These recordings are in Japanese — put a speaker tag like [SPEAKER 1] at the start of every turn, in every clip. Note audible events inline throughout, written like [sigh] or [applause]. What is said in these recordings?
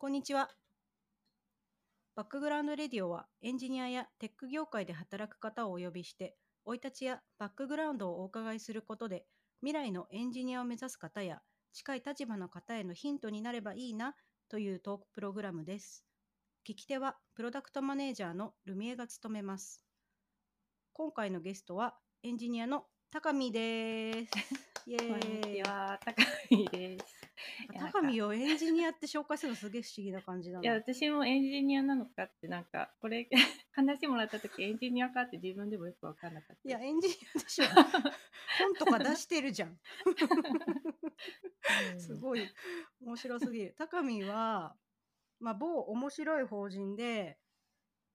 [SPEAKER 1] こんにちは。バックグラウンドレディオはエンジニアやテック業界で働く方をお呼びして、生い立ちやバックグラウンドをお伺いすることで、未来のエンジニアを目指す方や近い立場の方へのヒントになればいいなというトークプログラムです。聞き手はプロダクトマネージャーのルミエが務めます。今回のゲストはエンジニアの高見です。イ [laughs] エ
[SPEAKER 2] こんに
[SPEAKER 1] ーイ。
[SPEAKER 2] ちは、高見です。
[SPEAKER 1] 高見をエンジニアって紹介するのすげえ不思議な感じだな。
[SPEAKER 2] いや、私もエンジニアなのかって、なんか、これ、[laughs] 話もらった時エンジニアかって自分でもよく分かんなかった。
[SPEAKER 1] いや、エンジニアでしょ。[laughs] 本とか出してるじゃんすごい面白すぎる。高見は、まあ、某面白い法人で、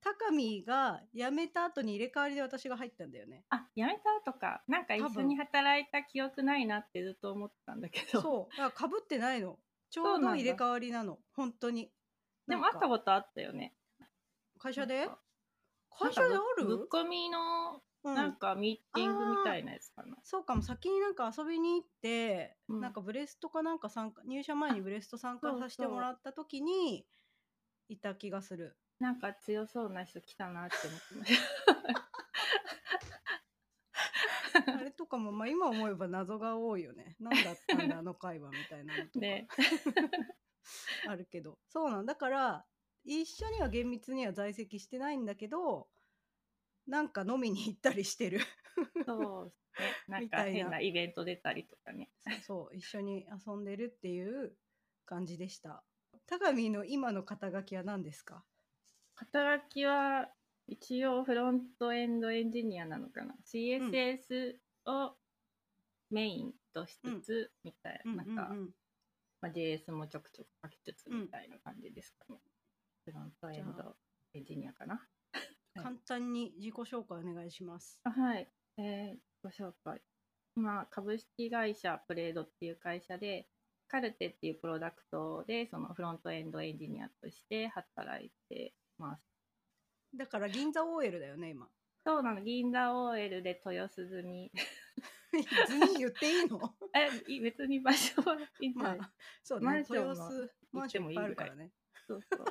[SPEAKER 1] 高見が辞めた後に入れ替わりで私が入ったんだよね。
[SPEAKER 2] あ、やめたとか、なんか一緒に働いた記憶ないなってずっと思ってたんだけど。
[SPEAKER 1] そう。だから被ってないの。ちょ
[SPEAKER 2] そう
[SPEAKER 1] ど入れ替わりなの。本当に。
[SPEAKER 2] でも会ったことあったよね。
[SPEAKER 1] 会社で？会社である？
[SPEAKER 2] ぶぶっ込みの、
[SPEAKER 1] うん
[SPEAKER 2] なんかミーティングみたいなやつかな。
[SPEAKER 1] そうかも先になんか遊びに行って、
[SPEAKER 2] うん
[SPEAKER 1] なんかブレストかなんか参加入社前にブレスト参加させてもらった時にいた気がする。
[SPEAKER 2] なんか強そうな人来たなって思ってました。
[SPEAKER 1] あれとかも、まあ、今思えば謎が多いよね。何だったんだあの会話みたいなのとか、
[SPEAKER 2] ね。[laughs]
[SPEAKER 1] あるけどそうなんだから一緒には厳密には在籍してないんだけどなんか飲みに行ったりしてる
[SPEAKER 2] そうですね。なんか
[SPEAKER 1] みたいな
[SPEAKER 2] 変なイベント出たりとかね。
[SPEAKER 1] そうそう一緒に遊んでるっていう感じでした高見の今の肩書きは何ですか？
[SPEAKER 2] 肩書きは一応フロントエンドエンジニアなのかな。CSS をメインとしつつ、みたいな。なんか、まあ、JS もちょくちょく書きつつ
[SPEAKER 1] うん
[SPEAKER 2] みたいな感じですかね。フロントエンドエンジニアかな。は [laughs] い
[SPEAKER 1] 簡単に自己紹介お願いします。
[SPEAKER 2] あはい、えーご紹介。今、株式会社プレードっていう会社で、カルテっていうプロダクトで、そのフロントエンドエンジニアとして働いてます。
[SPEAKER 1] だから銀座 OL だよね、今。
[SPEAKER 2] そうなの、銀座 OL で豊洲済み。
[SPEAKER 1] 図に言っていいの？[laughs]
[SPEAKER 2] え、い別に場所はいいんじゃない、
[SPEAKER 1] まあ、そうね。
[SPEAKER 2] マンション
[SPEAKER 1] 豊
[SPEAKER 2] の
[SPEAKER 1] 洲マンションいっぱいあるからね。
[SPEAKER 2] そうそう。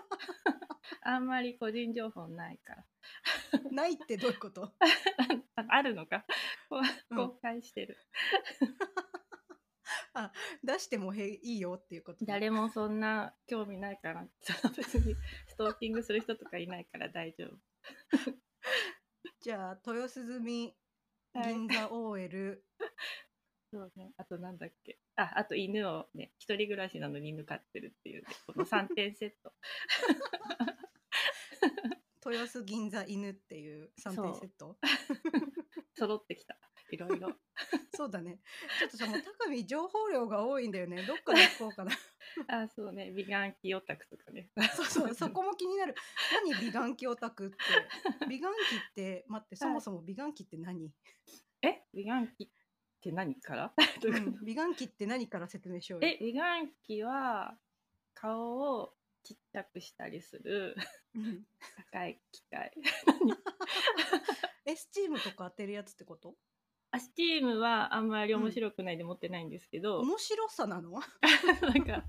[SPEAKER 2] あんまり個人情報ないから。
[SPEAKER 1] ないってどういうこと？[laughs]
[SPEAKER 2] ああるのか公開してる。
[SPEAKER 1] 出してもへいいよっていうこと。
[SPEAKER 2] 誰もそんな興味ないから、別にストーキングする人とかいないから大丈夫。[laughs]
[SPEAKER 1] じゃあ、豊洲済み
[SPEAKER 2] はい
[SPEAKER 1] 銀座 OL、
[SPEAKER 2] そうね。あとなんだっけ。あ、あと犬をね、一人暮らしなのに犬飼ってるっていうね、この3点セット。[laughs]
[SPEAKER 1] 豊洲銀座犬っていう3点セット？[laughs]
[SPEAKER 2] 揃ってきた。いろいろ。[laughs]
[SPEAKER 1] そうだね。ちょっとさ、もう高見情報量が多いんだよね。どっから行こうかな。[laughs]
[SPEAKER 2] あ、そうね。美顔器オタクとかね。[laughs]
[SPEAKER 1] そうそう、そこも気になる。何美顔器オタクって？美顔器って、待って、そもそも美顔器って何、
[SPEAKER 2] え？美顔器って何から、どう
[SPEAKER 1] ん美顔器って何から説明しようよ。
[SPEAKER 2] え、美顔器は顔をちっちゃくしたりする
[SPEAKER 1] うん
[SPEAKER 2] 高い機械。
[SPEAKER 1] え、スチームとか当てるやつってこと？
[SPEAKER 2] あスチームはあんまり面白くないで持ってないんですけど、
[SPEAKER 1] 面白さなの？[laughs]
[SPEAKER 2] なんか、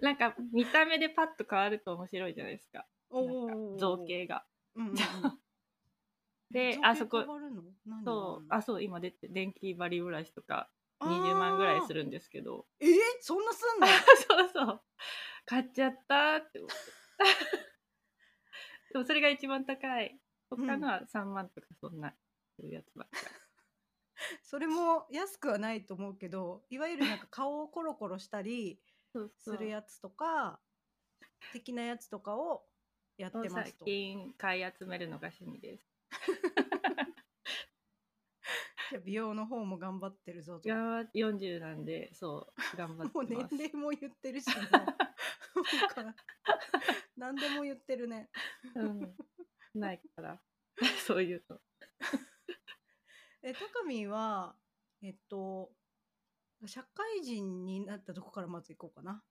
[SPEAKER 2] なんか見た目でパッと変わると面白いじゃないですか。
[SPEAKER 1] おー
[SPEAKER 2] 造。形が。
[SPEAKER 1] うんうんうん [laughs]
[SPEAKER 2] であそこ
[SPEAKER 1] 変わるの？何？
[SPEAKER 2] そう、
[SPEAKER 1] あ
[SPEAKER 2] あ、そう、今出て、電気バリブラシとか20万ぐらいす。るんですけど、
[SPEAKER 1] えー？そんなすんの？[laughs]
[SPEAKER 2] そうそう、買っちゃったって思って。でもそれが一番高い。他のは3万とかそんな、するやつばっかり。
[SPEAKER 1] それも安くはないと思うけど、いわゆるなんか顔をコロコロしたり [laughs] するやつとか、的なやつとかをやってますと。
[SPEAKER 2] 近買い集めるのが趣味です。[laughs]
[SPEAKER 1] じゃあ美容の方も頑張ってるぞと。
[SPEAKER 2] いやー40なんでそう頑張って
[SPEAKER 1] もう年。齢も言ってるし、もう [laughs] 何でも言ってるね。
[SPEAKER 2] うん、ないからそういうの。
[SPEAKER 1] え、高見は、えっと、社会人になったとこからまず行こうかな。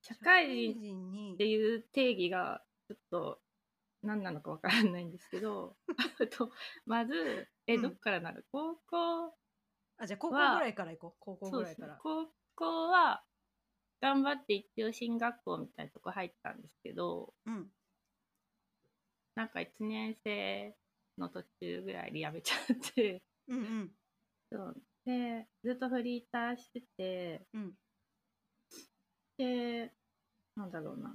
[SPEAKER 2] 社会人っていう定義がちょっと何なのかわからないんですけど [laughs] とまずえ
[SPEAKER 1] うん
[SPEAKER 2] どっからなる？高校？
[SPEAKER 1] あ、じゃあ高校ぐ
[SPEAKER 2] は
[SPEAKER 1] らいから行こう。高校ぐらいから。
[SPEAKER 2] 高校は頑張って一応進学校みたいなとこ入ったんですけど、
[SPEAKER 1] うん。
[SPEAKER 2] なんか1年生の途中ぐらいで辞めちゃって、
[SPEAKER 1] うんうん。
[SPEAKER 2] そうで、ずっとフリーターしてて、
[SPEAKER 1] うん。
[SPEAKER 2] で、なんだろうな。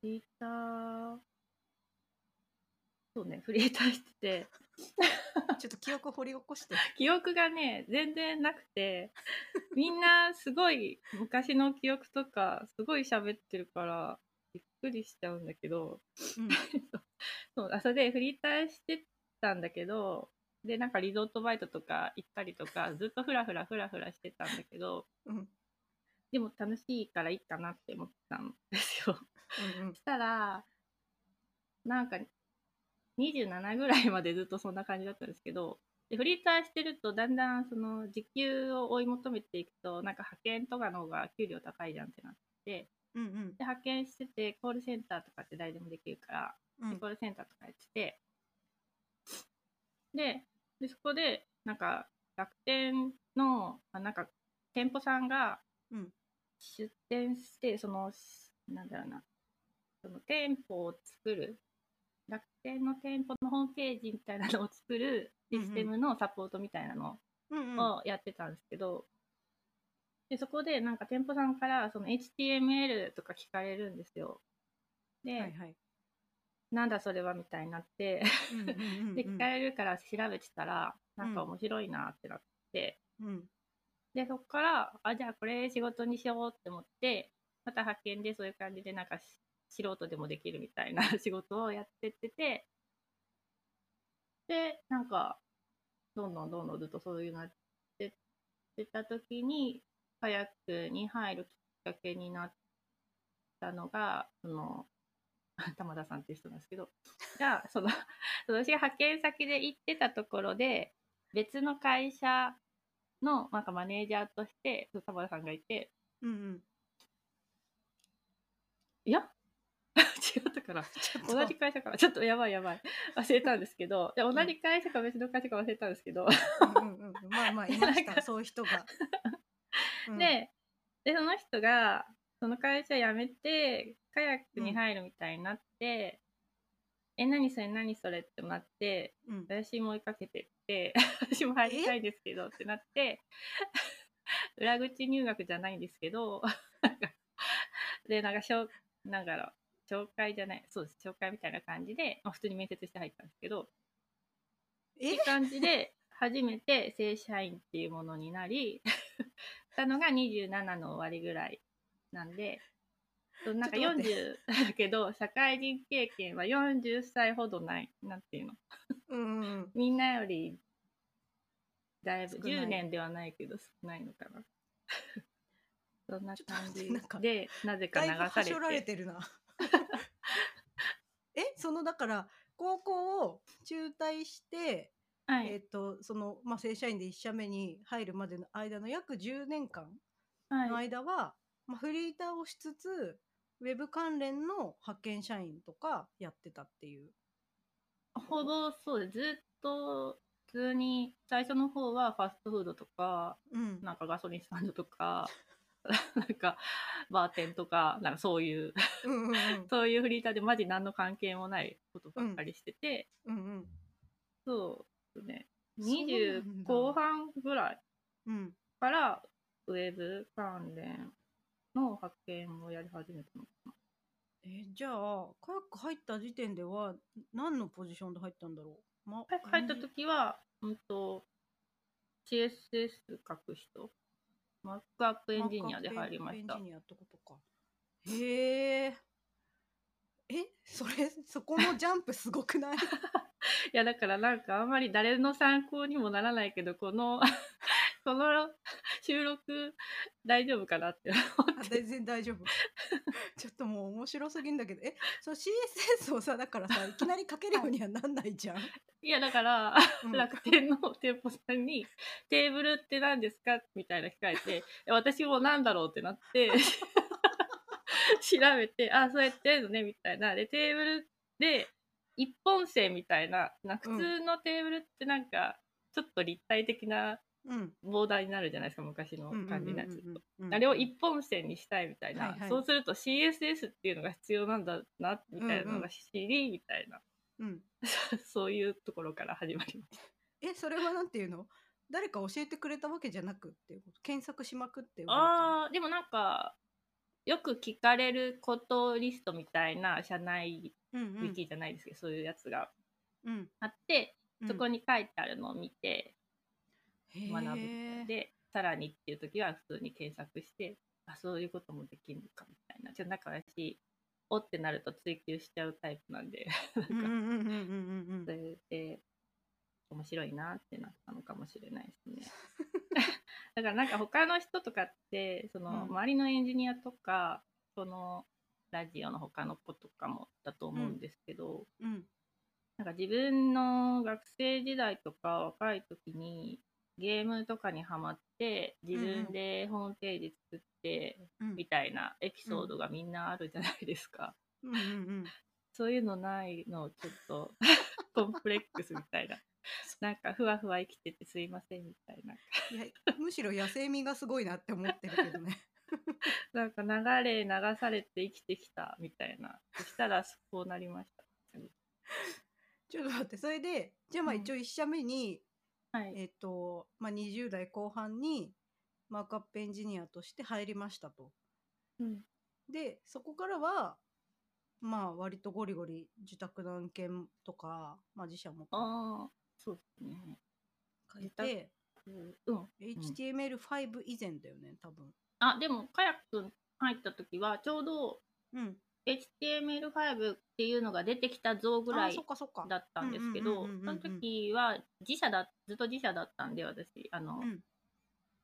[SPEAKER 2] フリーター、そうね、フリーターしてて、[laughs]
[SPEAKER 1] ちょっと記憶掘り起こして。[laughs]
[SPEAKER 2] 記憶がね、全然なくて、みんなすごい昔の記憶とか、すごい喋ってるから、びっくりしちゃうんだけど、
[SPEAKER 1] うん。[laughs]
[SPEAKER 2] そう、あそれでフリーターしてたんだけど、で、なんかリゾートバイトとか行ったりとか、ずっとフラフラフラフラしてたんだけど、
[SPEAKER 1] うん。
[SPEAKER 2] でも楽しいからいいかなって思ってたんですよ。
[SPEAKER 1] うんうん
[SPEAKER 2] そしたら、なんか、27ぐらいまでずっとそんな感じだったんですけど、でフリーターしてると、だんだんその時給を追い求めていくと、なんか派遣とかの方が給料高いじゃんってなって、
[SPEAKER 1] うんうん
[SPEAKER 2] で派遣してて、コールセンターとかって誰でもできるから、
[SPEAKER 1] うん
[SPEAKER 2] でコールセンターとかやってて、で、でそこで、なんか、楽天の、あなんか、店舗さんが
[SPEAKER 1] うん
[SPEAKER 2] 出店して、その、なんだろうな、その店舗を作る、楽天の店舗のホームページみたいなのを作るシステムのサポートみたいなの
[SPEAKER 1] うんうん
[SPEAKER 2] をやってたんですけど、でそこでなんか店舗さんからその HTML とか聞かれるんですよ。で、
[SPEAKER 1] はいはい。
[SPEAKER 2] なんだそれはみたいになって、で聞かれるから調べてたら、なんか面白いなってなって、
[SPEAKER 1] うん。
[SPEAKER 2] で、そこから、あ、じゃあこれ仕事にしようって思って、また派遣でそういう感じでなんかし素人でもできるみたいな仕事をやってってて、で、なんか、どんどんどんどんずっとそういうなってってた時に、カヤックに入るきっかけになったのが、その、[laughs] 玉田さんっていう人なんですけど、が、その、[laughs] 私が派遣先で行ってたところで、別の会社のなんかマネージャーとして、玉田さんがいて、
[SPEAKER 1] うんうん。
[SPEAKER 2] いや？[laughs] 違ったから。同じ会社かな？ちょっとやばいやばい。忘れたんですけど、で同じ会社か別の会社か忘れたんですけど、
[SPEAKER 1] うんうんうんまあまあいましたそういう人が。うん、
[SPEAKER 2] で、で、その人が、その会社辞めて、カヤックに入るみたいになって、え、何それ何それってなって、
[SPEAKER 1] うん、
[SPEAKER 2] 私も追いかけてって、[laughs] 私も入りたいですけどってなって、[laughs] 裏口入学じゃないんですけど、[laughs] で、なんかしょう、なんだろう、紹介じゃない、そうです、紹介みたいな感じで、まあ、普通に面接して入ったんですけど、いう感じで、初めて正社員っていうものになり、たのが27の終わりぐらいなんで、なんか
[SPEAKER 1] ちょっと待
[SPEAKER 2] 40だけど、[laughs] 社会人経験は40歳ほどない、なんていうの？
[SPEAKER 1] うんうんうん [laughs]
[SPEAKER 2] みんなより、だいぶ、
[SPEAKER 1] 少ない
[SPEAKER 2] 10年ではないけど少ないのかな。[laughs] そんな感じで、なぜか流されて。
[SPEAKER 1] はしょられてるな。えそのだから高校を中退して、
[SPEAKER 2] はい。
[SPEAKER 1] えっ、とその、まあ、正社員で1社目に入るまでの間の約10年間の
[SPEAKER 2] はい。
[SPEAKER 1] 間は、まあ、フリーターをしつつウェブ関連の派遣社員とかやってたっていう。
[SPEAKER 2] ほぼそうです。ずっと、普通に、最初の方はファストフードとか、
[SPEAKER 1] うん。
[SPEAKER 2] なんかガソリンスタンドとか、[laughs] なんか、バーテンとか、なんかそういう、
[SPEAKER 1] うんうんうん。[laughs]
[SPEAKER 2] そういうフリーターでマジ何の関係もないことばっかりしてて、
[SPEAKER 1] うんうん。
[SPEAKER 2] そうね、
[SPEAKER 1] そうなん
[SPEAKER 2] 20
[SPEAKER 1] だ
[SPEAKER 2] 後半ぐらい
[SPEAKER 1] うん。
[SPEAKER 2] から、ウェブ関連の派遣をやり始めたのかな。
[SPEAKER 1] えじゃあカヤック入った時点では何のポジションで入ったんだろう、ま、
[SPEAKER 2] 入った時は、うんと、CSS 書く人、マックアップエンジニアで入りました
[SPEAKER 1] エン。ジニアってことか。へえ。え、それ、そこのジャンプすごくない？[laughs]
[SPEAKER 2] いや、だからなんかあんまり誰の参考にもならないけど、この、この [laughs] 収録大丈夫かなって思
[SPEAKER 1] あ
[SPEAKER 2] って。
[SPEAKER 1] 全然大丈夫。[laughs] ちょっともう面白すぎんだけど、え、そう CSS をさ、だからさ、いきなり書けるようにはなんないじゃん。
[SPEAKER 2] いや、だから、
[SPEAKER 1] うん
[SPEAKER 2] 楽天の店舗さんに、テーブルって何ですか？みたいな聞かれて、私も何だろうってなって、[laughs] 調べて、あ、そうやってやるのね、みたいな。で、テーブルで、一本線みたいな、な普通のテーブルってなんか、ちょっと立体的な
[SPEAKER 1] うん。
[SPEAKER 2] ボーダーになるじゃないですか昔の感じになっちゃうと。
[SPEAKER 1] うん。うんうんうん
[SPEAKER 2] あれを一本線にしたいみたいな、
[SPEAKER 1] はいはい。
[SPEAKER 2] そうすると CSS っていうのが必要なんだなみたいなのが知り、みたいな。
[SPEAKER 1] うん。[laughs]
[SPEAKER 2] そういうところから始まりました。[laughs]
[SPEAKER 1] え、それはなんていうの？誰か教えてくれたわけじゃなくっていうこと？検索しまくって
[SPEAKER 2] あーでもなんかよく聞かれることリストみたいな社内ウィキじゃないですけど、そういうやつが
[SPEAKER 1] うん。
[SPEAKER 2] あって、
[SPEAKER 1] うん。
[SPEAKER 2] そこに書いてあるのを見て学ぶ。でさらにっていう時は普通に検索してあそういうこともできるのかみたいな。ちょっとなんか私おってなると追求しちゃうタイプなんで。[laughs]
[SPEAKER 1] うんうんうんうんうんうん
[SPEAKER 2] それで面白いなってなったのかもしれないですね。[laughs] だからなんか他の人とかってその
[SPEAKER 1] うん。
[SPEAKER 2] 周りのエンジニアとかそのラジオの他の子とかもだと思うんですけど、
[SPEAKER 1] うん。
[SPEAKER 2] なんか自分の学生時代とか若い時にゲームとかにハマって自分でホームページ作って
[SPEAKER 1] うん
[SPEAKER 2] みたいなエピソードがみんなあるじゃないですか。
[SPEAKER 1] うんうんうん
[SPEAKER 2] そういうのないのちょっと [laughs] コンプレックスみたいな。なんかふわふわ生きててすいませんみたいな。
[SPEAKER 1] いやむしろ野生味がすごいなって思ってるけどね。[laughs]
[SPEAKER 2] なんか流れ流されて生きてきたみたいな。そしたらこうなりました。[laughs]
[SPEAKER 1] ちょっと待ってそれでじゃあまあ
[SPEAKER 2] うん
[SPEAKER 1] 一応1社目に、
[SPEAKER 2] はい。
[SPEAKER 1] えっと、まあ、20代後半にマークアップエンジニアとして入りましたと。
[SPEAKER 2] うん、
[SPEAKER 1] でそこからはまあ割とゴリゴリ自宅の案件とか、まあ、自社も
[SPEAKER 2] ああ、そうですね。
[SPEAKER 1] 書いて、
[SPEAKER 2] うん。うん、
[SPEAKER 1] HTML5 以前だよね多分。
[SPEAKER 2] あ、でも、カヤック入った時は、ちょうど
[SPEAKER 1] うん。
[SPEAKER 2] HTML5 っていうのが出てきた像ぐら
[SPEAKER 1] あ
[SPEAKER 2] い。だったんですけ
[SPEAKER 1] うん
[SPEAKER 2] ど、
[SPEAKER 1] うんうんうんうん。
[SPEAKER 2] その時は自社だ、ずっと自社だったんで、私、あの、
[SPEAKER 1] うん、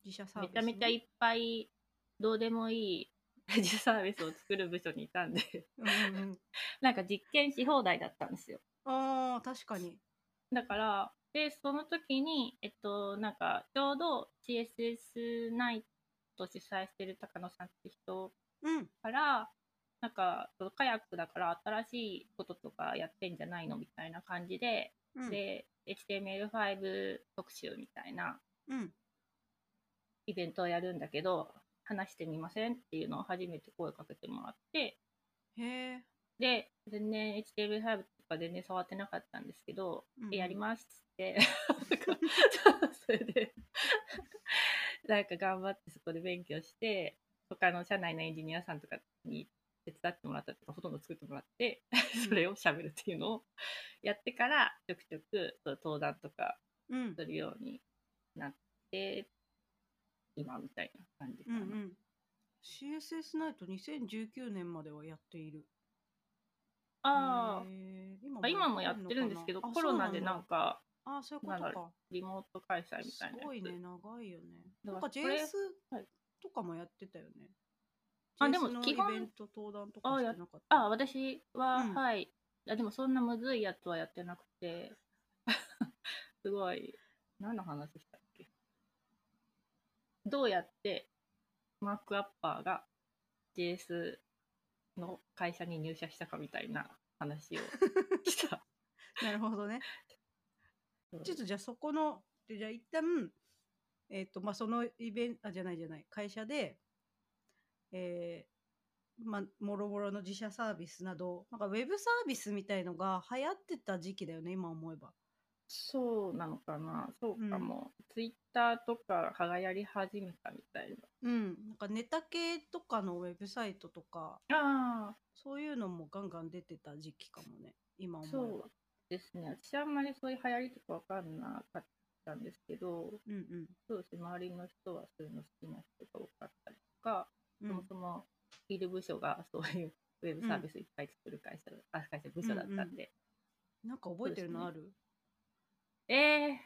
[SPEAKER 1] 自社サービス、
[SPEAKER 2] めちゃめちゃいっぱいどうでもいい [laughs] 自社サービスを作る部署にいたんで、
[SPEAKER 1] うんうんうん、[laughs]
[SPEAKER 2] なんか実験し放題だったんですよ。
[SPEAKER 1] ああ確かに。
[SPEAKER 2] だから、で、その時に、えっと、なんか、ちょうど CSS ナイト主催してる高野さんって人
[SPEAKER 1] うん。
[SPEAKER 2] から、なんか、カヤックだから新しいこととかやってんじゃないのみたいな感じで、
[SPEAKER 1] うん。
[SPEAKER 2] で、HTML5 特集みたいな
[SPEAKER 1] うん。
[SPEAKER 2] イベントをやるんだけど、話してみませんっていうのを初めて声かけてもらって、
[SPEAKER 1] へえ。
[SPEAKER 2] で、全然 HTML5 とか全然触ってなかったんですけど、
[SPEAKER 1] うん
[SPEAKER 2] やりますっつって、[laughs] それで、なんか頑張ってそこで勉強して、他の社内のエンジニアさんとかに手伝ってもらったとか、ほとんど作ってもらって、[laughs] それを喋るっていうのをやってから、ちょくちょくそう登壇とか
[SPEAKER 1] うん
[SPEAKER 2] するようになって、今みたいな感じかな。
[SPEAKER 1] うんうん CSS ナイト2019年まではやっている。
[SPEAKER 2] あー
[SPEAKER 1] へー今
[SPEAKER 2] あ、今もやってるんですけど、
[SPEAKER 1] あ
[SPEAKER 2] コロナでなんか、
[SPEAKER 1] あそういうことか。
[SPEAKER 2] リモート開催み
[SPEAKER 1] す
[SPEAKER 2] たいなやつ。
[SPEAKER 1] ごいね、長いよね。
[SPEAKER 2] だ
[SPEAKER 1] なんか JS
[SPEAKER 2] はい
[SPEAKER 1] とかもやってたよね。
[SPEAKER 2] あでも基本
[SPEAKER 1] イベント登壇とかしてなかった？
[SPEAKER 2] あ、私は、
[SPEAKER 1] うん
[SPEAKER 2] はい。あでもそんなむずいやつはやってなくて、[laughs] すごい、何の話したっけ？どうやってマークアッパーが JS の会社に入社したかみたいな話をした。[laughs]
[SPEAKER 1] なるほどね。ちょっとじゃあそこの、でじゃあ一旦、えっ、と、まあ、そのイベント、あ、じゃないじゃない、会社で、えーまあ、もろもろの自社サービスなど、なんかウェブサービスみたいのが流行ってた時期だよね、今思えば。
[SPEAKER 2] そうなのかなそうかも。ツイッターとかがやり始めたみたい
[SPEAKER 1] うん。なんかネタ系とかのウェブサイトとか、
[SPEAKER 2] あ、
[SPEAKER 1] そういうのもガンガン出てた時期かもね、今思えば。
[SPEAKER 2] そうですね。私あんまりそういう流行りとかわかんなかったんですけど、
[SPEAKER 1] うんうん。
[SPEAKER 2] そうですね。周りの人はそういうの好きな人が多かったりとか、
[SPEAKER 1] うん
[SPEAKER 2] そもそもいる部署がそういうウェブサービスいっぱい作る会社、あ会社部署だったんで。
[SPEAKER 1] なんか覚えてるのある、
[SPEAKER 2] え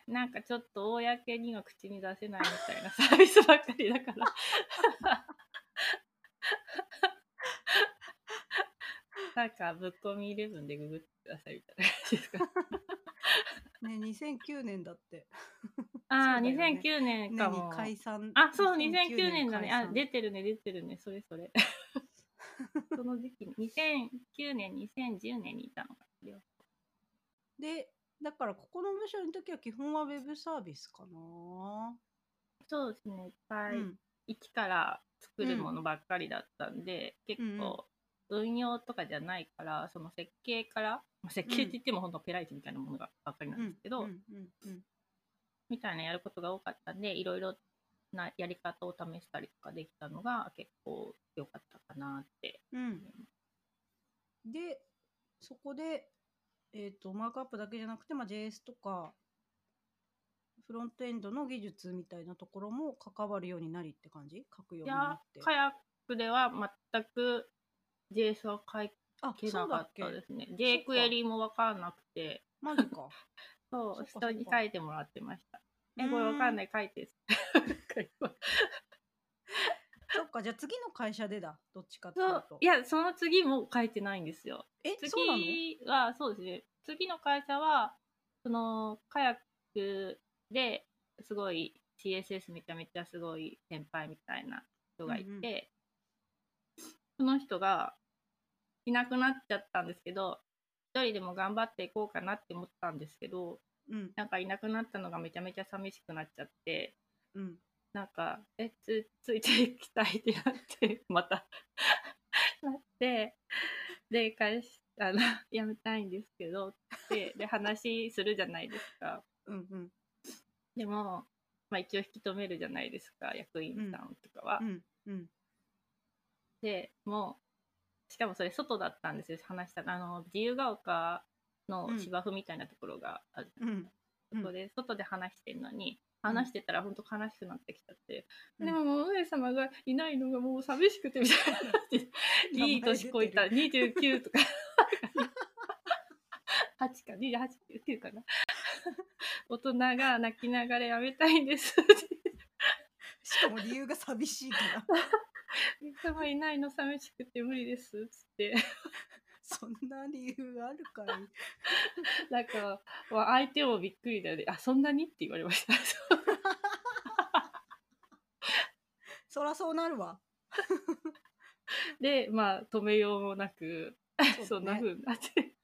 [SPEAKER 2] ー、なんかちょっと公には口に出せないみたいなサービスばっかりだから。[laughs] なんか、ぶっ込みイレブンでググってくださいみたいな感じですか？
[SPEAKER 1] ね、2009年だって。[laughs]
[SPEAKER 2] ああ、
[SPEAKER 1] ね
[SPEAKER 2] 2009年かも。
[SPEAKER 1] 解散。
[SPEAKER 2] あ、そう、2009年だね。あ、出てるね、出てるね。それそれ。[laughs] その時期に、2009年、2010年にいたのかな。
[SPEAKER 1] で、だからここの部署の時は基本はウェブサービスかな。
[SPEAKER 2] そうですねいっぱい、
[SPEAKER 1] うん
[SPEAKER 2] 一から作るものばっかりだったんで、結構運用とかじゃないからその設計から、まあ、設計って言っても本当ペライチみたいなものがばっかりなんですけど、みたいなやることが多かったんでいろいろなやり方を試したりとかできたのが結構良かったかなって。
[SPEAKER 1] うん。でそこで、えー、とマークアップだけじゃなくて、まあ、JS とかフロントエンドの技術みたいなところも関わるようになりって感じ？書くよう
[SPEAKER 2] い
[SPEAKER 1] になって。
[SPEAKER 2] やカヤックでは全く JS は書
[SPEAKER 1] あ
[SPEAKER 2] けなかったですね。J クエリも分かんなくて。
[SPEAKER 1] マジか。[laughs]
[SPEAKER 2] そう人に書いてもらってました。え
[SPEAKER 1] うん
[SPEAKER 2] これ分かんない書いて
[SPEAKER 1] そっかじゃあ次の会社でだ。どっちかっていうと。
[SPEAKER 2] いやその次も書いてないんですよ。
[SPEAKER 1] え
[SPEAKER 2] 次はそうですね。次の会社はそのカヤックですごい CSS めちゃめちゃすごい先輩みたいな人がいて、
[SPEAKER 1] うんうん。
[SPEAKER 2] その人がいなくなっちゃったんですけど一人でも頑張っていこうかなって思ったんですけど
[SPEAKER 1] うん。
[SPEAKER 2] なんかいなくなったのがめちゃめちゃ寂しくなっちゃって
[SPEAKER 1] うん。
[SPEAKER 2] なんかえつついていきたいってなって [laughs] またなってで返しあの [laughs] やめたいんですけどってで話するじゃないですか。
[SPEAKER 1] うんうん。
[SPEAKER 2] でも、まあ、一応引き止めるじゃないですか役員さんとかは、
[SPEAKER 1] うんうん。
[SPEAKER 2] でもうしかもそれ外だったんですよ話したあの自由が丘の芝生みたいなところがあるじゃないですか、
[SPEAKER 1] うん。
[SPEAKER 2] そこで外で話してるのに話してたら本当悲しくなってきちゃって、
[SPEAKER 1] うん。
[SPEAKER 2] でももう上様がいないのがもう寂しくてみたいな [laughs] いい年こいた。29とか。8か28かな。大人が泣きながらやめたいんです
[SPEAKER 1] しかも理由が寂しいから
[SPEAKER 2] 上様いないの寂しくて無理ですっつって。
[SPEAKER 1] そんな理由があるかい。
[SPEAKER 2] なんか、まあ相手もびっくりだよね。あそんなに？って言われました。
[SPEAKER 1] そらそうなるわ。
[SPEAKER 2] でまあ止めようもなくそ,、
[SPEAKER 1] そうん
[SPEAKER 2] な風になって。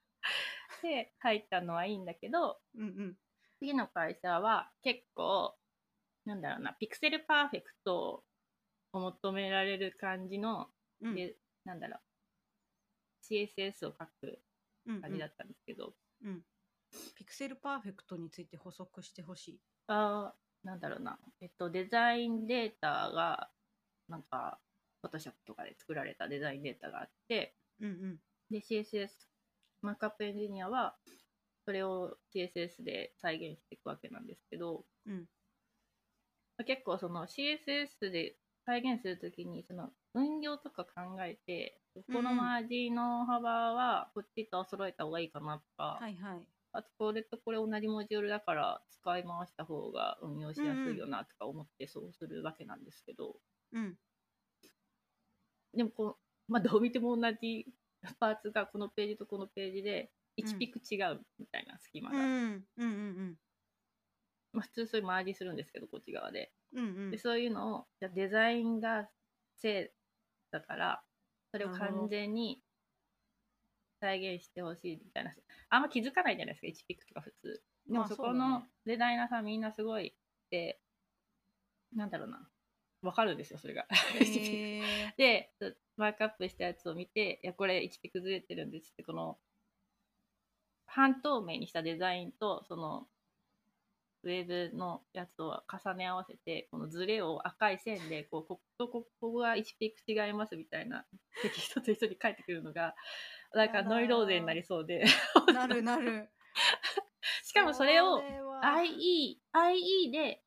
[SPEAKER 2] で入ったのはいいんだけど
[SPEAKER 1] うんうん。
[SPEAKER 2] 次の会社は結構なんだろうなピクセルパーフェクトを求められる感じの、
[SPEAKER 1] うん。
[SPEAKER 2] でなんだろう。CSS を書く
[SPEAKER 1] うん
[SPEAKER 2] 感じだったんですけど、
[SPEAKER 1] うん。ピクセルパーフェクトについて補足してほしい。
[SPEAKER 2] あーなんだろうな、えっと、デザインデータがなんか Photoshop とかで作られたデザインデータがあって。
[SPEAKER 1] うんうん。
[SPEAKER 2] で CSS マークアップエンジニアはそれを CSS で再現していくわけなんですけど。
[SPEAKER 1] うん。
[SPEAKER 2] 結構その CSS で再現するときにその運用とか考えてこのマージの幅はこっちと揃えた方がいいかなとか、
[SPEAKER 1] はいはい。
[SPEAKER 2] あとこれとこれ同じモジュールだから使い回した方が運用しやすいよなとか思ってそうするわけなんですけど、
[SPEAKER 1] うん。
[SPEAKER 2] でもこう、まあ、どう見ても同じパーツがこのページとこのページで1ピク違うみたいな隙間が、
[SPEAKER 1] うん。うんうん
[SPEAKER 2] まあ、普通それマージするんですけどこっち側で
[SPEAKER 1] うんうん。
[SPEAKER 2] でそういうのをじゃあデザインがせいだからそれを完全に再現してほしいみたいなあんま気づかないじゃないですか1ピクとか普通。で
[SPEAKER 1] まあ
[SPEAKER 2] もそこの
[SPEAKER 1] ね。
[SPEAKER 2] デザイナーさんみんなすごいでなんだろうな。わかるんですよそれが。
[SPEAKER 1] へー。[laughs]
[SPEAKER 2] でマークアップしたやつを見ていやこれ1ピクずれてるんですってこの半透明にしたデザインとそのウェブのやつを重ね合わせてこのズレを赤い線でこうこことここが1ピク違いますみたいなテキストと一緒に書いてくるのが [laughs] なんかノイローゼになりそうで。
[SPEAKER 1] なるなる。[laughs]
[SPEAKER 2] しかもそれを
[SPEAKER 1] は。
[SPEAKER 2] IE, IE で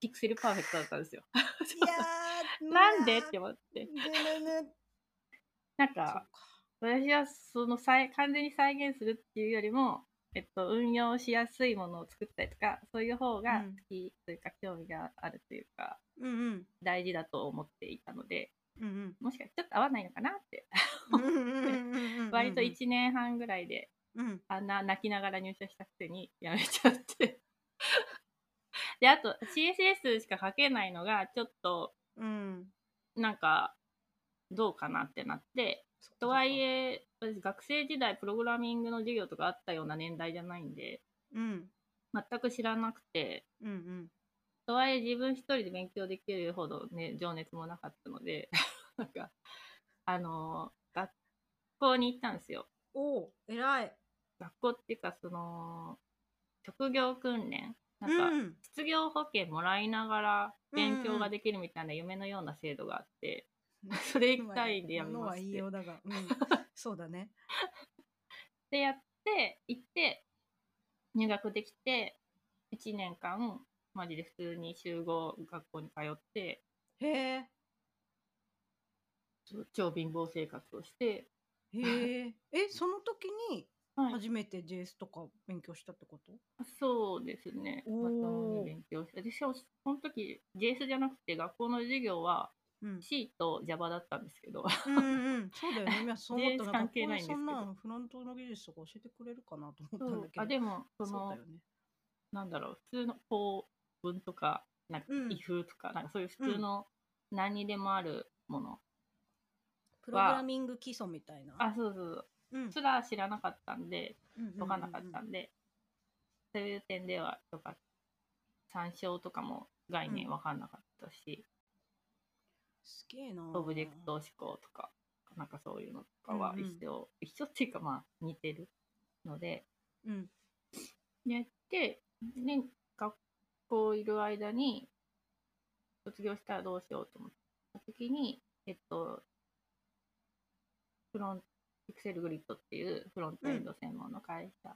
[SPEAKER 2] ピクセルパーフェクトだったんですよ。[laughs] なんでって思って。なんか。私はその再完全に再現するっていうよりも、えっと、運用しやすいものを作ったりとかそういう方が
[SPEAKER 1] うん。
[SPEAKER 2] 好きというか、興味があるというか
[SPEAKER 1] うんうん。
[SPEAKER 2] 大事だと思っていたので
[SPEAKER 1] うんうん。
[SPEAKER 2] もしかしてちょっと合わないのかなって割と1年半ぐらいで
[SPEAKER 1] うん。
[SPEAKER 2] あんな泣きながら入社したくせにやめちゃって。であと CSS しか書けないのがちょっと
[SPEAKER 1] うん。
[SPEAKER 2] なんかどうかなってなってとはいえ私学生時代プログラミングの授業とかあったような年代じゃないんで
[SPEAKER 1] うん
[SPEAKER 2] 全く知らなくて
[SPEAKER 1] うんうん
[SPEAKER 2] とはいえ自分一人で勉強できるほどね、情熱もなかったので、[laughs] なんか、あの、学校に行ったんですよ。
[SPEAKER 1] おお、偉い。
[SPEAKER 2] 学校っていうか、その、職業訓練。なんか、
[SPEAKER 1] うん
[SPEAKER 2] 失業保険もらいながら勉強ができるみたいな夢のような制度があって、[laughs] それ行きたいんでやめ
[SPEAKER 1] のは
[SPEAKER 2] まして。
[SPEAKER 1] 言いようだが、うん、[laughs] そうだね。
[SPEAKER 2] でやって行って入学できて1年間マジで普通に集合学校に通って
[SPEAKER 1] へえ、
[SPEAKER 2] 超貧乏生活をして、
[SPEAKER 1] へえ、え、その時に
[SPEAKER 2] はい、
[SPEAKER 1] 初めて JS とか勉強したってこと？
[SPEAKER 2] そうですね。まともに勉強して。でしかもその時 JS じゃなくて学校の授業は
[SPEAKER 1] うん、
[SPEAKER 2] C と Java だったんですけど。
[SPEAKER 1] うんうん、そうだよね。[laughs] 今そう思ったら
[SPEAKER 2] 関係ないんですけど。
[SPEAKER 1] フロントの技術とか教えてくれるかなと思ったんだけど。
[SPEAKER 2] あでもその
[SPEAKER 1] ね。
[SPEAKER 2] なんだろう普通の法文とかなんか
[SPEAKER 1] うん。
[SPEAKER 2] if とか,、なんかそういう普通の何にでもあるもの、
[SPEAKER 1] プログラミング基礎みたいな。
[SPEAKER 2] あそうそうそう。
[SPEAKER 1] うん、
[SPEAKER 2] すら知らなかったんで
[SPEAKER 1] うんうんうんうん。
[SPEAKER 2] 分かんなかったんで、そういう点ではとか参照とかも概念分かんなかったし、
[SPEAKER 1] すげえな。
[SPEAKER 2] オブジェクト思考とかなんかそういうのとかは
[SPEAKER 1] うんうん
[SPEAKER 2] 一緒、一緒っていうかまあ似てるので
[SPEAKER 1] うん。
[SPEAKER 2] やってで学校いる間に卒業したらどうしようと思った時にえっとフロンピクセルグリッドっていうフロントエンド専門の会社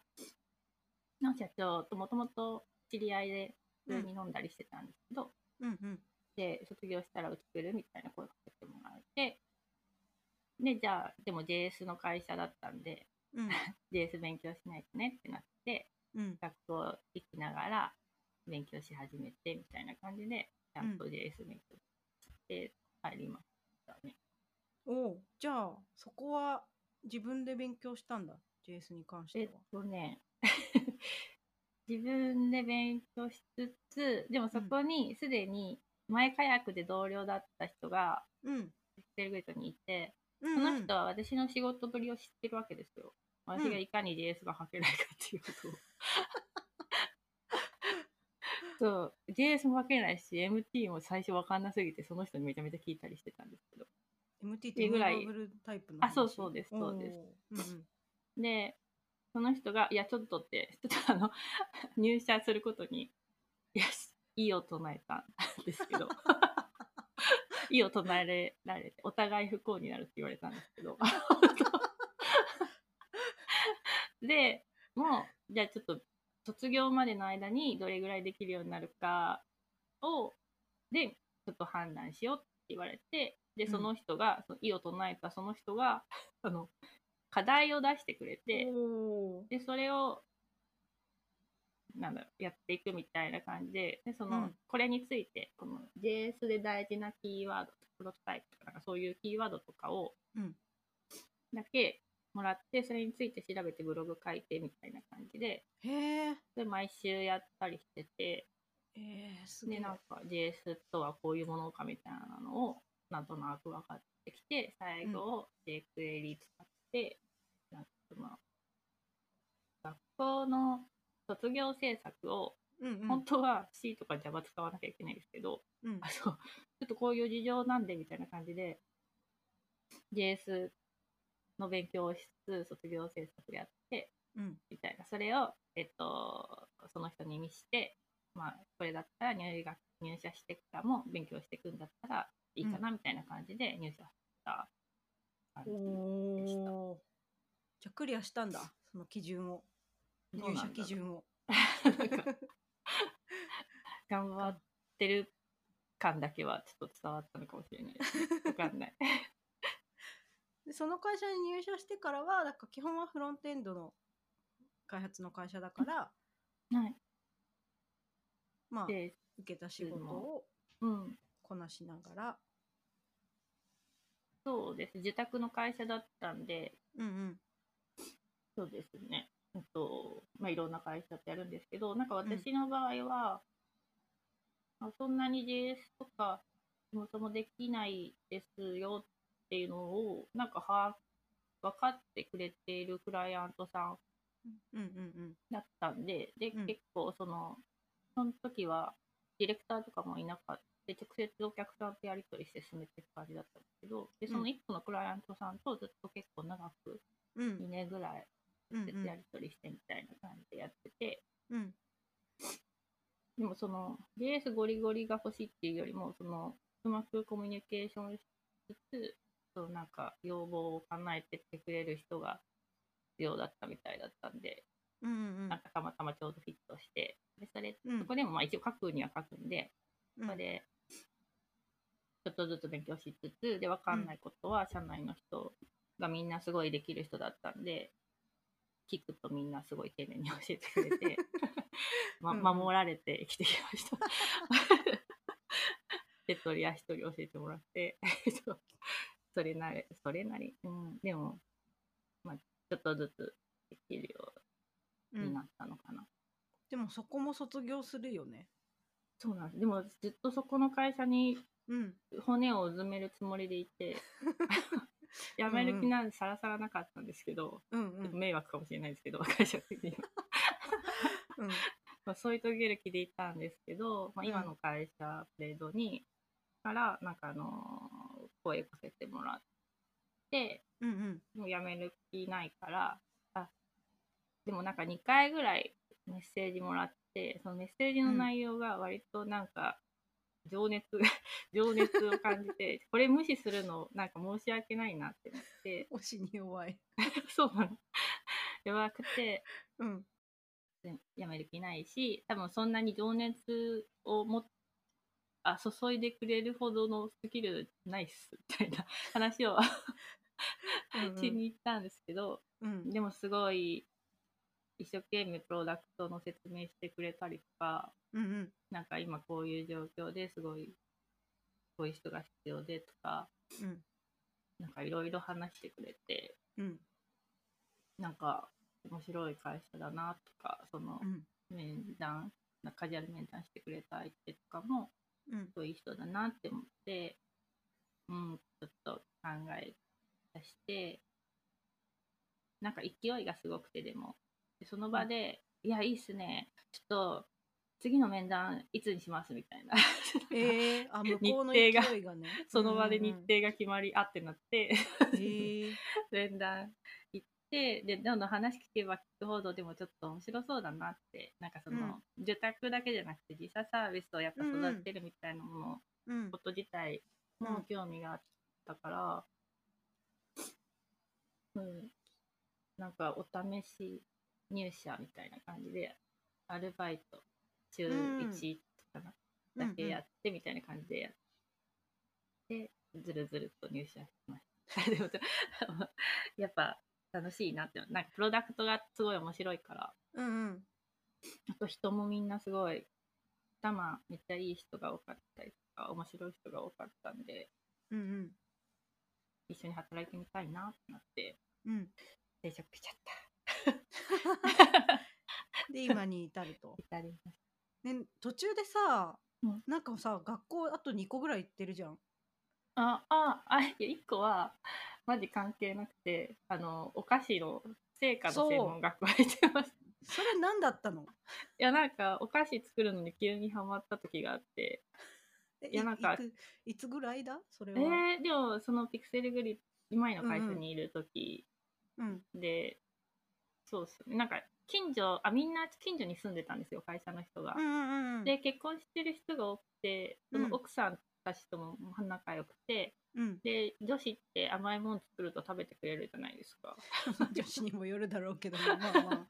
[SPEAKER 2] の社長ともともと知り合いで普通に飲んだりしてたんですけど、
[SPEAKER 1] うんうん。
[SPEAKER 2] で卒業したらうち来るみたいな声かけてもらえてでじゃあでも JS の会社だったんで
[SPEAKER 1] うん。[laughs]
[SPEAKER 2] JS 勉強しないとねってなって
[SPEAKER 1] うん。
[SPEAKER 2] 学校行きながら勉強し始めてみたいな感じでちゃんと JS 勉強して入りましたね。
[SPEAKER 1] おうじゃあそこは自分で勉強したんだ JS に関して
[SPEAKER 2] えっ
[SPEAKER 1] は。
[SPEAKER 2] とね [laughs] 自分で勉強しつつでもそこにすでに前カヤックで同僚だった人が
[SPEAKER 1] うん。
[SPEAKER 2] ピクセルグリッドにいて
[SPEAKER 1] うん
[SPEAKER 2] その人は私の仕事ぶりを知ってるわけですよ。私がいかに JS が書けないかっていうことを。[laughs] そう、JS も書けないし、MT も最初わかんなすぎて、その人にめちゃめちゃ聞いたりしてたんですけど。
[SPEAKER 1] MT っ
[SPEAKER 2] っててぐらい
[SPEAKER 1] タイプの
[SPEAKER 2] あそうそうですそうです
[SPEAKER 1] うん
[SPEAKER 2] で、その人が、いや、ちょっとって、ちょっとあの、[laughs] 入社することに、いや、いいを唱えたんですけど、[laughs] いいを唱えられて、お互い不幸になるって言われたんですけど、[laughs] で、もう、じゃあちょっと、卒業までの間にどれぐらいできるようになるかを、で、ちょっと判断しようって言われて、で、
[SPEAKER 1] うん。
[SPEAKER 2] その人が、その意を唱えたその人が、あの、課題を出してくれて、で、それを、なんだろう、やっていくみたいな感じで、で、その、
[SPEAKER 1] うん
[SPEAKER 2] これについて、この JS で大事なキーワード、プロトタイプとか、なんかそういうキーワードとかを、
[SPEAKER 1] うん
[SPEAKER 2] だけもらって、それについて調べてブログ書いてみたいな感じで、
[SPEAKER 1] へえ。
[SPEAKER 2] で、毎週やったりしてて、
[SPEAKER 1] えー、すげ
[SPEAKER 2] で、
[SPEAKER 1] え。
[SPEAKER 2] なんか JS とはこういうものかみたいなのを、なんとなく分かってきて、最後を jQuery 使って、なんかその、学校の卒業制作を、
[SPEAKER 1] うんうん
[SPEAKER 2] 本当は C とか Java 使わなきゃいけないんですけど、
[SPEAKER 1] うん
[SPEAKER 2] あそう、ちょっとこういう事情なんでみたいな感じで、JS の勉強をしつつ、卒業制作やって、
[SPEAKER 1] うん
[SPEAKER 2] みたいな、それを、えっと、その人に見して、まあ、これだったら入学、入社してからも勉強していくんだったらいいかな、みたいな感じで入社した感じでした。
[SPEAKER 1] おお。じゃあクリアしたんだ。その基準を。入社基準を。[laughs]
[SPEAKER 2] 頑張ってる感だけはちょっと伝わったのかもしれない。わかんない。[laughs]
[SPEAKER 1] でその会社に入社してからは、だから基本はフロントエンドの開発の会社だから、
[SPEAKER 2] はい。
[SPEAKER 1] まあ
[SPEAKER 2] で、
[SPEAKER 1] 受けた仕事を
[SPEAKER 2] うん。
[SPEAKER 1] こなしながら、
[SPEAKER 2] そうです。受託の会社だったんで、
[SPEAKER 1] うんうん
[SPEAKER 2] そうですね。えっと、まあ、いろんな会社ってやるんですけど、なんか私の場合は、まあそんなに JS とか、そもそもできないですよっていうのを、なんかは分かってくれているクライアントさん
[SPEAKER 1] うんうんうん
[SPEAKER 2] だったんで、で、
[SPEAKER 1] うん。
[SPEAKER 2] 結構その、その時は、ディレクターとかもいなかった直接お客さんとやり取りして進めていく感じだったんですけどでその1個のクライアントさんとずっと結構長く
[SPEAKER 1] うん。
[SPEAKER 2] 2年ぐらい
[SPEAKER 1] うん
[SPEAKER 2] 直接やり取りしてみたいな感じでやってて、
[SPEAKER 1] うん。
[SPEAKER 2] でもその JS ゴリゴリが欲しいっていうよりもそのうまくコミュニケーションしつつそうなんか要望を叶えてってくれる人が必要だったみたいだったんで、
[SPEAKER 1] うんうん
[SPEAKER 2] なんかたまたまちょうどフィットして。でそれ、
[SPEAKER 1] うん。
[SPEAKER 2] そこでもまあ一応書くには書くんで。
[SPEAKER 1] うん。
[SPEAKER 2] そこでちょっとずつ勉強しつつで分かんないことは社内の人がみんなすごいできる人だったんで聞くとみんなすごい丁寧に教えてくれて、[laughs] ま、
[SPEAKER 1] うん。うん
[SPEAKER 2] 守られて生きてきました。[laughs] 手取り足取り教えてもらって [laughs] それなりそれなり、うん、でも、まあ、ちょっとずつできるよ
[SPEAKER 1] う
[SPEAKER 2] うん。になったのかな。
[SPEAKER 1] でもそこも卒業するよね。
[SPEAKER 2] そうなんです。でもずっとそこの会社に
[SPEAKER 1] うん。
[SPEAKER 2] 骨をうずめるつもりでいて辞める気なんてさらさらなかったんですけど、
[SPEAKER 1] うんうん。
[SPEAKER 2] ちょっと迷惑かもしれないですけど [laughs] 会社的に。は、[laughs]
[SPEAKER 1] うん。
[SPEAKER 2] まあ、添い遂げる気でいたんですけど、まあ、今の会社プレードにからなんかあのー声かけてもらって
[SPEAKER 1] うんうん。
[SPEAKER 2] もう辞める気ないからあでもなんか2回ぐらいメッセージもらってそのメッセージの内容が割となんか情熱、[laughs] 情熱を感じてこれ無視するのなんか申し訳ないなって思って。[laughs]
[SPEAKER 1] 推しに弱い。
[SPEAKER 2] そう。なの弱くて。
[SPEAKER 1] うん。
[SPEAKER 2] 辞める気ないし多分そんなに情熱をもあ注いでくれるほどのスキルないっすみたいな [laughs] 話を
[SPEAKER 1] うん。
[SPEAKER 2] しに行ったんですけど、
[SPEAKER 1] うん。
[SPEAKER 2] でもすごい一生懸命プロダクトの説明してくれたりとか
[SPEAKER 1] うんうん
[SPEAKER 2] なんか今こういう状況ですごいこういう人が必要でとか
[SPEAKER 1] うん。
[SPEAKER 2] なんかいろいろ話してくれて
[SPEAKER 1] うん。
[SPEAKER 2] なんか面白い会社だなとかその
[SPEAKER 1] うん。
[SPEAKER 2] 面談なんかカジュアル面談してくれた相手とかも
[SPEAKER 1] うん。
[SPEAKER 2] そういう人だなって思ってうんちょっと考え出してなんか勢いがすごくてでも。でその場で「いやいいっすね。ちょっと次の面談いつにします」みたいな。[laughs]
[SPEAKER 1] えー、あ向こうの
[SPEAKER 2] 日程が
[SPEAKER 1] 勢いがね。
[SPEAKER 2] その場で日
[SPEAKER 1] うん。うん
[SPEAKER 2] 程が決まりあってなって。
[SPEAKER 1] えー、[laughs]
[SPEAKER 2] 面談行ってでどんどん話聞けば聞くほどでもちょっと面白そうだなってなんかその、受託だけじゃなくて自社サービスをやっぱ育てるみたいなもの、
[SPEAKER 1] うん。
[SPEAKER 2] こと自体
[SPEAKER 1] うん。
[SPEAKER 2] も興味があったから、うん、なんかお試し入社みたいな感じでアルバイト週
[SPEAKER 1] うん。
[SPEAKER 2] 1かな、だけやってみたいな感じでやって、ずるずると入社しました。でもやっぱ楽しいなって。なんかプロダクトがすごい面白いから。
[SPEAKER 1] うんうん。
[SPEAKER 2] あと人もみんなすごい頭めっちゃいい人が多かったりとか面白い人が多かったんで
[SPEAKER 1] うんうん。
[SPEAKER 2] 一緒に働いてみたいなってなって
[SPEAKER 1] うん。
[SPEAKER 2] 定職しちゃった。[laughs]
[SPEAKER 1] で今に至ると。[laughs]
[SPEAKER 2] 至りまし
[SPEAKER 1] ね途中でさ、
[SPEAKER 2] うん。
[SPEAKER 1] なんかさ学校あと2個ぐらい行ってるじゃん。
[SPEAKER 2] たあああいや1個はマジ関係なくてあのお菓子の成果の専門学校入ってました。い
[SPEAKER 1] それ何だったの？
[SPEAKER 2] やなんかお菓子作るのに急にハマった時があって。
[SPEAKER 1] え
[SPEAKER 2] いやなんか
[SPEAKER 1] いつぐらいだ？それ
[SPEAKER 2] え
[SPEAKER 1] は、
[SPEAKER 2] ー、でもそのピクセルグリッド前の会社にいる時
[SPEAKER 1] うん
[SPEAKER 2] で、そうっす。ねなんか近所あみんな近所に住んでたんですよ会社の人が。
[SPEAKER 1] うんうんうん。
[SPEAKER 2] で結婚してる人が多くてそ
[SPEAKER 1] うん。
[SPEAKER 2] の奥さんたちとも仲良くて、
[SPEAKER 1] うん。
[SPEAKER 2] で女子って甘いもの作ると食べてくれるじゃないですか。[laughs]
[SPEAKER 1] 女子にもよるだろうけどまあまあ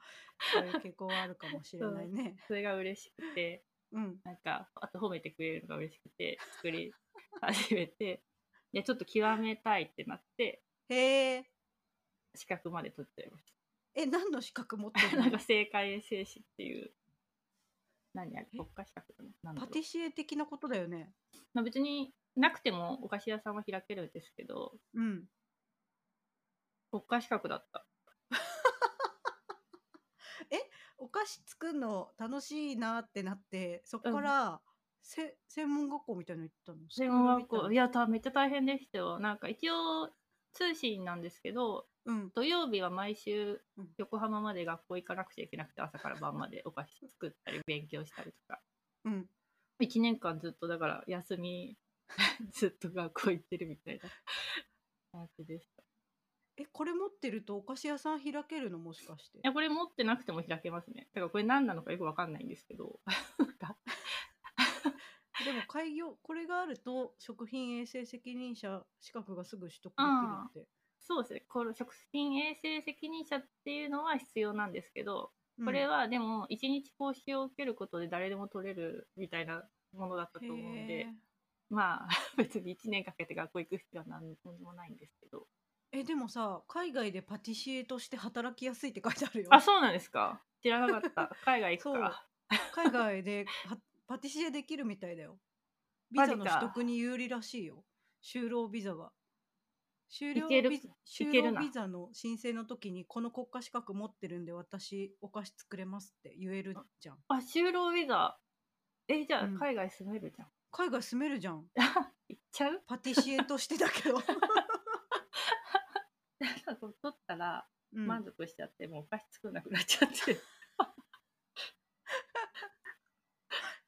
[SPEAKER 1] そういう傾向はあるかもしれないね。
[SPEAKER 2] それが嬉しくて
[SPEAKER 1] うん。
[SPEAKER 2] なんかあと褒めてくれるのが嬉しくて作り始めてでちょっと極めたいってなって
[SPEAKER 1] へえ。
[SPEAKER 2] 資格まで取っちゃいまし
[SPEAKER 1] え何の資格持って
[SPEAKER 2] た。
[SPEAKER 1] る [laughs]
[SPEAKER 2] なん
[SPEAKER 1] の
[SPEAKER 2] か正解衛生士っていう。何あれ国家資格か。ななんだろう。
[SPEAKER 1] パティシエ的なことだよね。
[SPEAKER 2] まあ、別になくてもお菓子屋さんは開けるんですけど
[SPEAKER 1] うん。
[SPEAKER 2] 国家資格だった。[laughs]
[SPEAKER 1] お菓子作るの楽しいなってなってそこから、せ専門学校みたいなの行ったの？
[SPEAKER 2] 専門学校。いやためっちゃ大変でしたよ。なんか一応通信なんですけど
[SPEAKER 1] うん。
[SPEAKER 2] 土曜日は毎週
[SPEAKER 1] うん。
[SPEAKER 2] 横浜まで学校行かなくちゃいけなくて朝から晩までお菓子作ったり勉強したりとか。
[SPEAKER 1] うん。
[SPEAKER 2] 1年間ずっとだから休み [laughs] ずっと学校行ってるみたいな。感じでした。い
[SPEAKER 1] えこれ持ってるとお菓子屋さん開けるのもしかして？
[SPEAKER 2] やこれ持ってなくても開けますね。だからこれ何なのかよくわかんないんですけど。[laughs]
[SPEAKER 1] でも開業これがあると食品衛生責任者資格がすぐ取得できるって、
[SPEAKER 2] そうですね。この食品衛生責任者っていうのは必要なんですけど、
[SPEAKER 1] うん
[SPEAKER 2] これはでも1日講習を受けることで誰でも取れるみたいなものだったと思うん
[SPEAKER 1] へ
[SPEAKER 2] で
[SPEAKER 1] ー、
[SPEAKER 2] まあ [laughs] 別に1年かけて学校行く必要は何もないんですけど。
[SPEAKER 1] えでもさ海外でパティシエとして働きやすいって書いてあるよ
[SPEAKER 2] あ、そうなんですか？知らなかった。[laughs] 海外行くか。
[SPEAKER 1] 海外ではパティシエできるみたいだよビザの取得に有利らしいよ就労ビザは就労
[SPEAKER 2] いける
[SPEAKER 1] ビ就労ビザの申請の時にこの国家資格持ってるんで私お菓子作れますって言えるじゃん。
[SPEAKER 2] あ、就労ビザ。え、じゃあ
[SPEAKER 1] うん。
[SPEAKER 2] 海外住めるじゃん。
[SPEAKER 1] 海外住めるじゃん。[laughs]
[SPEAKER 2] 行っちゃう？
[SPEAKER 1] パティシエとしてだけど、[laughs]
[SPEAKER 2] 取ったら
[SPEAKER 1] うん。
[SPEAKER 2] 満足しちゃって、もうお菓子作んなくなっちゃって。[laughs]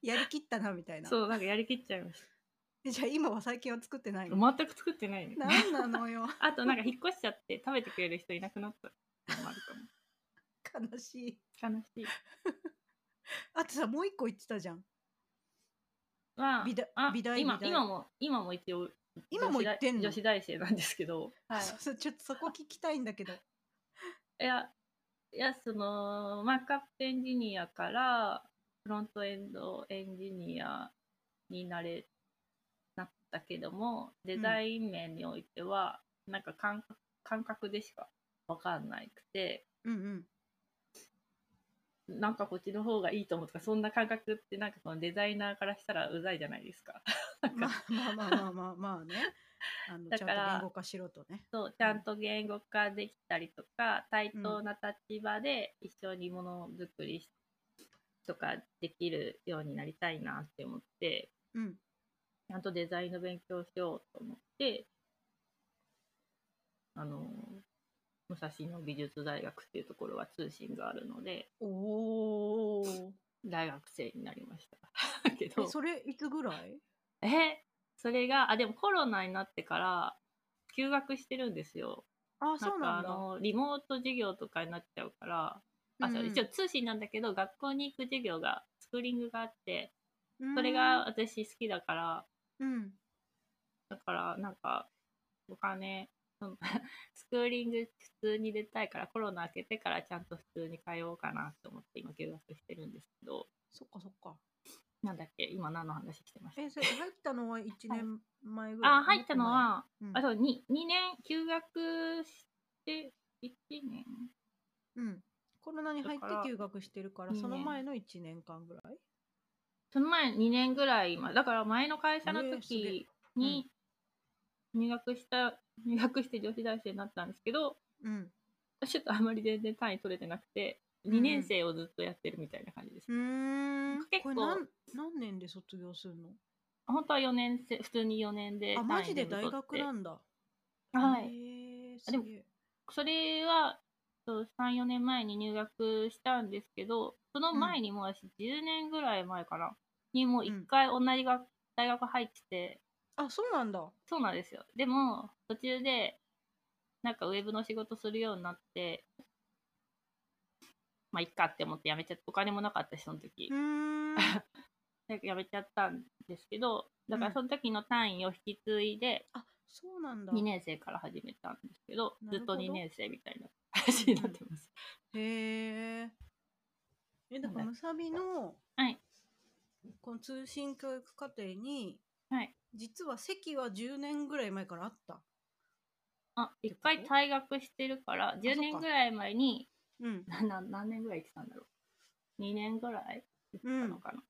[SPEAKER 1] やりきったなみたいな。
[SPEAKER 2] そう、なんかやりきっちゃいまし
[SPEAKER 1] えじゃあ今は最近は作ってない
[SPEAKER 2] た。
[SPEAKER 1] の？
[SPEAKER 2] 全く作ってない。ね。
[SPEAKER 1] 何なのよ。[laughs]
[SPEAKER 2] あとなんか引っ越しちゃって食べてくれる人いなくなった。のもあるかも。
[SPEAKER 1] 悲しい。
[SPEAKER 2] 悲しい。[laughs]
[SPEAKER 1] あとさもう一個言ってたじゃん。
[SPEAKER 2] まあ、
[SPEAKER 1] 美大
[SPEAKER 2] あ
[SPEAKER 1] 美大
[SPEAKER 2] 今今も今も一応
[SPEAKER 1] 今も行ってんの？
[SPEAKER 2] 女子大女子大生なんですけど、はい、
[SPEAKER 1] そうそうちょっとそこ聞きたいんだけど。
[SPEAKER 2] いやいやそのマークアップエンジニアからフロントエンドエンジニアになれなったけどもデザイン面においては、なんか感覚感覚でしかわかんないくて。
[SPEAKER 1] うんうん。
[SPEAKER 2] なんかこっちの方がいいと思うとかそんな感覚ってなんかそのデザイナーからしたらうざいじゃないですか。[laughs]
[SPEAKER 1] ま
[SPEAKER 2] か
[SPEAKER 1] あまあまあまあまあまあね。あのちゃんと
[SPEAKER 2] だから
[SPEAKER 1] 言語化しろとね。
[SPEAKER 2] そうちゃんと言語化できたりとか、対等な立場で一緒にものづくりしとかできるようになりたいなって思って。
[SPEAKER 1] うん
[SPEAKER 2] ちゃんとデザインの勉強しようと思ってあの武蔵野美術大学っていうところは通信があるので
[SPEAKER 1] おお
[SPEAKER 2] 大学生になりました。[laughs] けど。
[SPEAKER 1] えそれいつぐらい？
[SPEAKER 2] えそれがあでもコロナになってから休学してるんですよ。
[SPEAKER 1] あそう
[SPEAKER 2] な
[SPEAKER 1] なんんだ
[SPEAKER 2] かあのリモート授業とかになっちゃうから、あそう一応通信なんだけど学校に行く授業がスクーリングがあって
[SPEAKER 1] うん
[SPEAKER 2] それが私好きだから
[SPEAKER 1] うん。
[SPEAKER 2] だからなんかお金スクーリング普通に出たいからコロナ明けてからちゃんと普通に通おうかなと思って今休学してるんですけど。
[SPEAKER 1] そっかそっか。
[SPEAKER 2] なんだっけ今何の話してました？
[SPEAKER 1] えそれ入ったのは1年前ぐらい
[SPEAKER 2] あ入ったのは、
[SPEAKER 1] うん。
[SPEAKER 2] あそう 2, 2年休学して1年。
[SPEAKER 1] うん。コロナに入って休学してるからその前の1年間ぐらい？
[SPEAKER 2] その前2年ぐらい今だから前の会社の時に入学した、入学して女子大生になったんですけど
[SPEAKER 1] うん。
[SPEAKER 2] ちょっとあまり全然単位取れてなくて
[SPEAKER 1] ん
[SPEAKER 2] 2年生をずっとやってるみたいな感じです、
[SPEAKER 1] うーん。
[SPEAKER 2] 結構
[SPEAKER 1] これ何何年で卒業するの？
[SPEAKER 2] 本当は4年生普通に4年で
[SPEAKER 1] あマジで大学なんだ。
[SPEAKER 2] はい。で
[SPEAKER 1] え
[SPEAKER 2] それは34年前に入学したんですけどその前にもう私10年ぐらい前かなにもう1回同じ学、大学入ってて。
[SPEAKER 1] あそうなんだ。
[SPEAKER 2] そうなんですよ。でも途中でなんかウェブの仕事するようになってまあいっかって思って辞めちゃってお金もなかったしその時。
[SPEAKER 1] うーん。[laughs]
[SPEAKER 2] で辞めちゃったんですけどだからその時の単位を引き継いで
[SPEAKER 1] あそうなんだ。
[SPEAKER 2] 2年生から始めたんですけど、
[SPEAKER 1] ど。
[SPEAKER 2] ずっと2年生みたいな話になってます。
[SPEAKER 1] へええだからむさびの
[SPEAKER 2] はい
[SPEAKER 1] この通信教育課程に
[SPEAKER 2] はい。
[SPEAKER 1] 実は席は10年ぐらい前からあった。
[SPEAKER 2] あ、一回退学してるから、10年ぐらい前に、
[SPEAKER 1] うん。
[SPEAKER 2] 何年ぐらい行ってたんだろう？2年ぐらい行ってたのかな？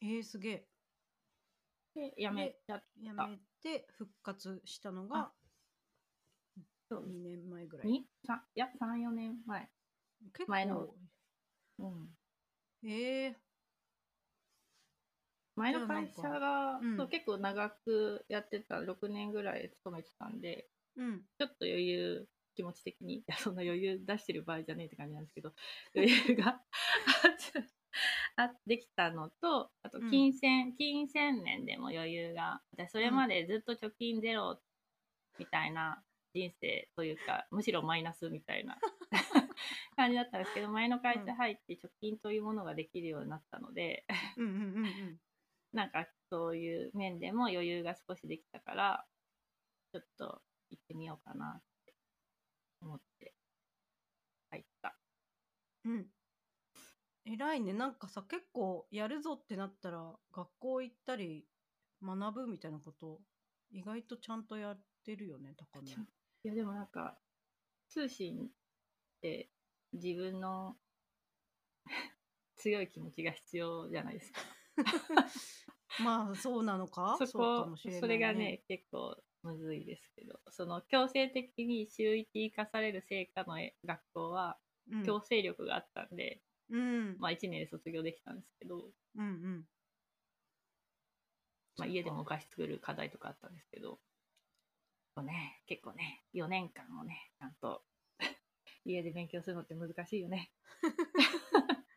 [SPEAKER 1] えー、すげえ。
[SPEAKER 2] で、辞めちゃっ
[SPEAKER 1] やめて復活したのが
[SPEAKER 2] そう。
[SPEAKER 1] 2年前ぐらい。
[SPEAKER 2] いや、3、4年前。
[SPEAKER 1] 結構。
[SPEAKER 2] 前のうん。
[SPEAKER 1] えー、
[SPEAKER 2] 前の会社が、
[SPEAKER 1] うん。
[SPEAKER 2] そう結構長くやってた、6年ぐらい勤めてたんで、
[SPEAKER 1] うん。
[SPEAKER 2] ちょっと余裕、気持ち的に、いや、そんな余裕出してる場合じゃねえって感じなんですけど、[laughs] 余裕があできたのとあと
[SPEAKER 1] うん。
[SPEAKER 2] 金銭、金銭面でも余裕が私それまでずっと貯金ゼロみたいな人生というかむしろマイナスみたいな [laughs] 感じだったんですけど前の会社入って貯金というものができるようになったので
[SPEAKER 1] うんうんうんうん。
[SPEAKER 2] なんかそういう面でも余裕が少しできたからちょっと行ってみようかなって思って入った。
[SPEAKER 1] うん。偉いね。なんかさ、結構やるぞってなったら、学校行ったり、学ぶみたいなこと、意外とちゃんとやってるよね、高野。
[SPEAKER 2] いやでもなんか通信って自分の [laughs] 強い気持ちが必要じゃないですか。[laughs]
[SPEAKER 1] まあ、そうなのか？
[SPEAKER 2] そ
[SPEAKER 1] そうか
[SPEAKER 2] こ
[SPEAKER 1] もしれない、
[SPEAKER 2] それがね。結構むずいですけどその強制的に週1生かされる成果の学校は
[SPEAKER 1] うん、
[SPEAKER 2] 強制力があったんで、
[SPEAKER 1] うん。
[SPEAKER 2] まあ1年で卒業できたんですけど、
[SPEAKER 1] うんうん。
[SPEAKER 2] まあ、家でもお菓子作る課題とかあったんですけどね結構ね4年間をねちゃんと [laughs] 家で勉強するのって難しいよね。[laughs]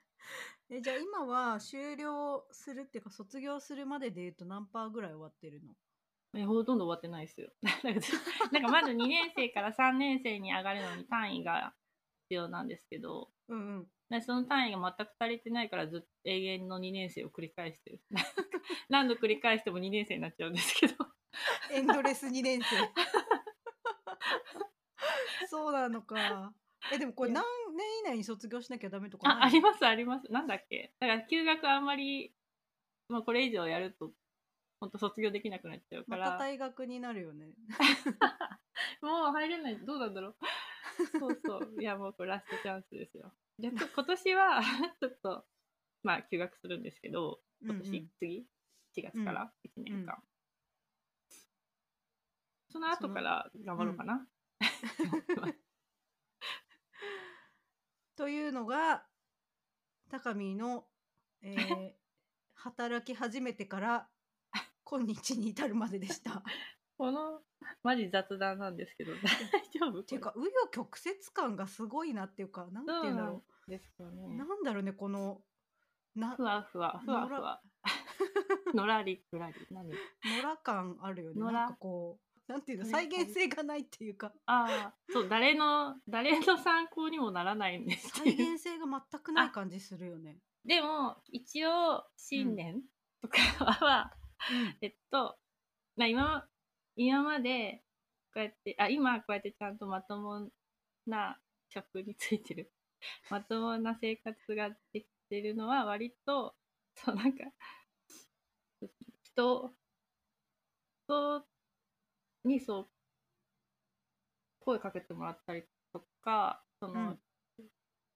[SPEAKER 1] えじゃあ今は終了するっていうか卒業するまでで言うと何パーぐらい終わってるの？[laughs]
[SPEAKER 2] えほとんど終わってないですよ。[laughs] なんかずなんかまず2年生から3年生に上がるのに単位が必要なんですけど、
[SPEAKER 1] うんうん。
[SPEAKER 2] でその単位が全く足りてないからずっと永遠の2年生を繰り返してる。[laughs] 何度繰り返しても2年生になっちゃうんですけど。
[SPEAKER 1] エンドレス2年生。そうなのか。え、でもこれ何年以内に卒業しなきゃダメとか
[SPEAKER 2] あ、ありますあります。なんだっけ？だから休学あんまり、まあこれ以上やると、本当卒業できなくなっちゃうから。
[SPEAKER 1] また退学になるよね。[laughs]
[SPEAKER 2] もう入れない。どうなんだろう。そうそう。いや、もうこれラストチャンスですよ。じゃあ今年は、[laughs] ちょっと、まあ休学するんですけど、今年、
[SPEAKER 1] うんうん
[SPEAKER 2] 次 ?4 月から？1年間。
[SPEAKER 1] うん
[SPEAKER 2] その後から頑張ろうかな。[laughs]
[SPEAKER 1] というのが高見の、えー [laughs] 働き始めてから今日に至るまででした。
[SPEAKER 2] この、マジ雑談なんですけど、[laughs] 大丈夫？
[SPEAKER 1] っていうか紆余曲折感がすごいなっていうかなんて
[SPEAKER 2] そう
[SPEAKER 1] んだろ
[SPEAKER 2] なんですよ
[SPEAKER 1] う、
[SPEAKER 2] ね。
[SPEAKER 1] なんだろうねこのな
[SPEAKER 2] ふわふわ、ふわふわ。[laughs] のらり、ふらり。何？
[SPEAKER 1] 野良感あるよねなんかこうなんていうの再現性がないっていうか
[SPEAKER 2] ああ、そう、誰の、誰の参考にもならないんです
[SPEAKER 1] 再。現性が全くない感じするよね。
[SPEAKER 2] でも、一応、新年とかは、えっと、まあ、今、今まで、こうやって、あ、今こうやってちゃんとまともな職についてる。[laughs] まともな生活ができてるのは割と、そうなんか、人、人にそう、声かけてもらったりとか、その、
[SPEAKER 1] うん。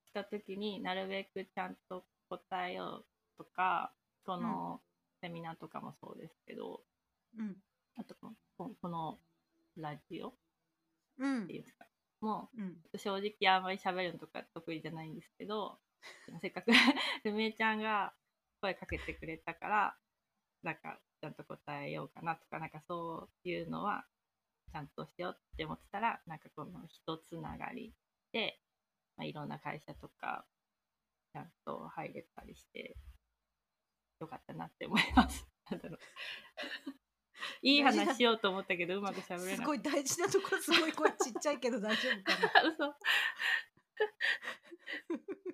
[SPEAKER 2] 来た時になるべくちゃんと答えようとか、このセミナーとかもそうですけど、
[SPEAKER 1] うん。
[SPEAKER 2] あとこのこのラジオっ
[SPEAKER 1] うん。
[SPEAKER 2] ていうんですか、も
[SPEAKER 1] うん。
[SPEAKER 2] う正直あんまり喋るのとか得意じゃないんですけど、[laughs] せっかくルメイちゃんが声かけてくれたから、なんかちゃんと答えようかなとか、なんかそういうのはちゃんとしようって思ってたら、なんかこの人つながりで、まあ、いろんな会社とかちゃんと入れたりして、よかったなって思います。[laughs] なんだろう [laughs] いい話しようと思ったけど、うまく喋れ
[SPEAKER 1] す
[SPEAKER 2] なかっ
[SPEAKER 1] ごい大事なところすごい声ちっちゃいけど大丈夫かな。[laughs]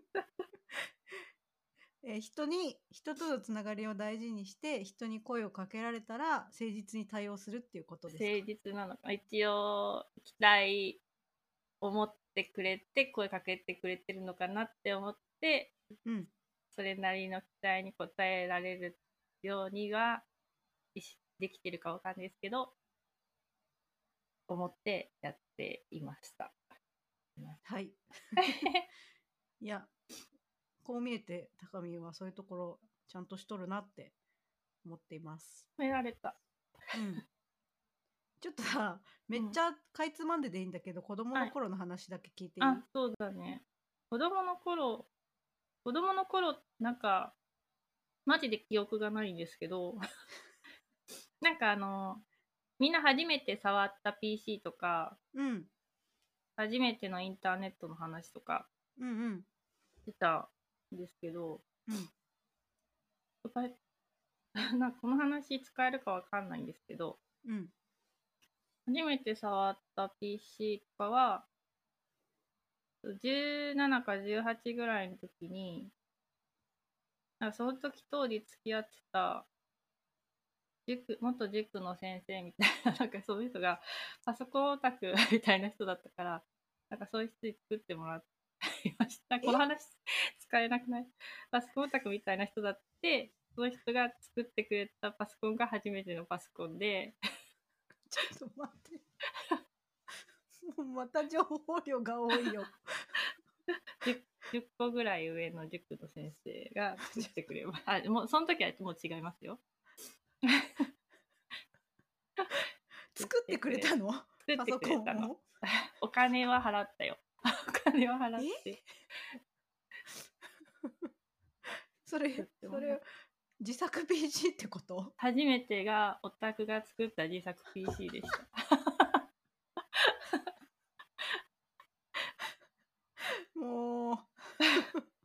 [SPEAKER 1] えー人に人とのつながりを大事にして人に声をかけられたら誠実に対応するっていうことですか？
[SPEAKER 2] 誠実なのか。一応期待思ってくれて声かけてくれてるのかなって思って
[SPEAKER 1] うん。
[SPEAKER 2] それなりの期待に応えられるようにはできてるかわかんないですけど思ってやっていました。
[SPEAKER 1] はい。[laughs] いやこう見えて高見はそういうところちゃんとしとるなって思っています。
[SPEAKER 2] 褒められた。
[SPEAKER 1] うん。ちょっとさめっちゃかいつまんででいいんだけど、子供の頃の話だけ聞いていい、
[SPEAKER 2] あ、そうだね。子供の頃、子供の頃、なんか、マジで記憶がないんですけど、[laughs] なんかあの、みんな初めて触った PC とか、
[SPEAKER 1] うん。
[SPEAKER 2] 初めてのインターネットの話とか
[SPEAKER 1] うんうん。
[SPEAKER 2] してた。んですけど、使え [laughs] なこの話使えるかわかんないんですけど、
[SPEAKER 1] うん。
[SPEAKER 2] 初めて触った PC とかは、17か18ぐらいの時に、なんかその時当時付き合ってた、塾、元塾の先生みたいな、[laughs] なんかそういう人が、パソコンオタク [laughs] みたいな人だったから、なんかそういう人に作ってもらいました。この話使えなくない？パソコンオタクみたいな人だって、その人が作ってくれたパソコンが初めてのパソコンで、[laughs]
[SPEAKER 1] ちょっと待って。[laughs] もうまた情報量が多いよ。
[SPEAKER 2] 10, 10個ぐらい上の塾の先生が作ってくれます。[laughs] あ、もうその時はもう違いますよ。
[SPEAKER 1] 作ってくれたの？
[SPEAKER 2] 作ってくれたの。
[SPEAKER 1] を？
[SPEAKER 2] お金は払ったよ。お金は払って。
[SPEAKER 1] それそれ自作 PC ってこと？
[SPEAKER 2] 初めてがオタクが作った自作 PC でした。[laughs]
[SPEAKER 1] もう。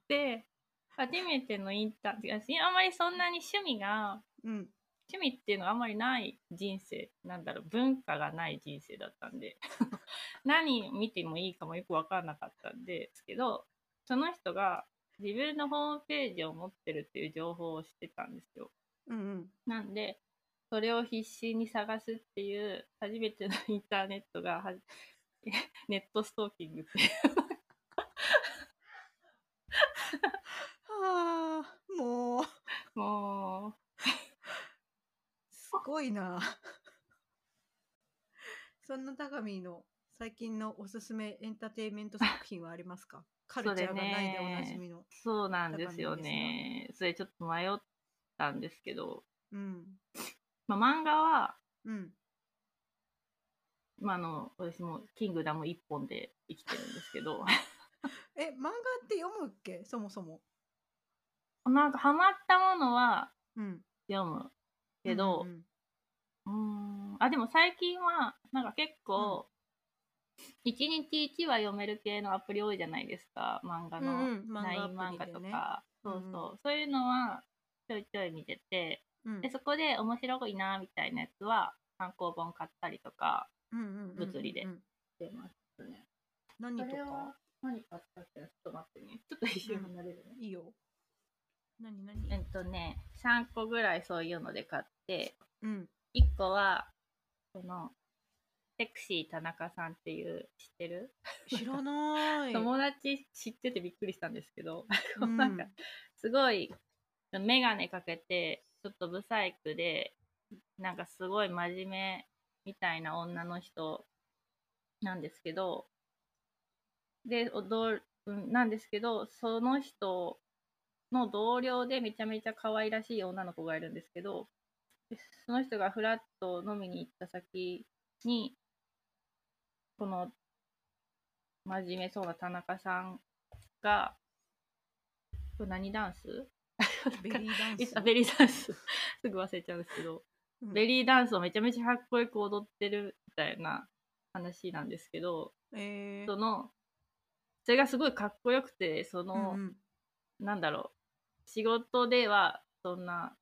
[SPEAKER 2] で、初めてのインターン、あんまりそんなに趣味が、
[SPEAKER 1] うん。
[SPEAKER 2] 趣味っていうのはあんまりない人生なんだろう文化がない人生だったんで。[laughs] 何見てもいいかもよく分かんなかったんですけどその人が自分のホームページを持ってるっていう情報を知ってたんですよ。
[SPEAKER 1] うんうん。
[SPEAKER 2] なんでそれを必死に探すっていう初めてのインターネットがは [laughs] ネットストーキングっていう。
[SPEAKER 1] はあもう。
[SPEAKER 2] もう。
[SPEAKER 1] すごいな。そんな高見の最近のおすすめエンターテインメント作品はありますか？カルチャーがないでおなじみの
[SPEAKER 2] そうなんですよね。それちょっと迷ったんですけど、
[SPEAKER 1] うん。
[SPEAKER 2] まあ、漫画は
[SPEAKER 1] うん。
[SPEAKER 2] まあ、あの私も「キングダム」一本で生きてるんですけど。[laughs]
[SPEAKER 1] え漫画って読むっけ？そもそも。
[SPEAKER 2] なんかハマったものは
[SPEAKER 1] うん。
[SPEAKER 2] 読むけど。
[SPEAKER 1] うん
[SPEAKER 2] うーん。あでも最近はなんか結構、一日一話読める系のアプリ多いじゃないですか。漫画
[SPEAKER 1] うん
[SPEAKER 2] の
[SPEAKER 1] うん。漫画
[SPEAKER 2] とか、そう
[SPEAKER 1] うん。
[SPEAKER 2] そうそう。いうのはちょいちょい見てて。
[SPEAKER 1] うん。
[SPEAKER 2] でそこで面白いなみたいなやつは単行本買ったりとか
[SPEAKER 1] うんうんうんうん
[SPEAKER 2] 物理で。
[SPEAKER 1] うん
[SPEAKER 2] してますね。
[SPEAKER 1] 何とか？
[SPEAKER 2] 何買ったっけ？なちょっと待ってね。ちょっと一瞬離れるね。
[SPEAKER 1] いいよ。何何？
[SPEAKER 2] えっとね、3個ぐらいそういうので買って、
[SPEAKER 1] うん。
[SPEAKER 2] 1個は、この、セクシー田中さんっていう、知ってる、
[SPEAKER 1] 知らない。
[SPEAKER 2] 友達知っててびっくりしたんですけど、
[SPEAKER 1] うん。
[SPEAKER 2] なんか、すごい、メガネかけて、ちょっとブサイクで、なんかすごい真面目みたいな女の人なんですけど、で、踊る、うんなんですけど、その人の同僚でめちゃめちゃ可愛らしい女の子がいるんですけど、でその人がフラッと飲みに行った先に、この真面目そうな田中さんが、これ何ダンス？[laughs]
[SPEAKER 1] ベリーダンス。
[SPEAKER 2] あベリーダンス。[laughs] すぐ忘れちゃうんですけど、
[SPEAKER 1] うん。
[SPEAKER 2] ベリーダンスをめちゃめちゃかっこよく踊ってるみたいな話なんですけど、
[SPEAKER 1] えー。
[SPEAKER 2] そのそれがすごいかっこよくてその、
[SPEAKER 1] うんうん。
[SPEAKER 2] なんだろう。仕事ではそんな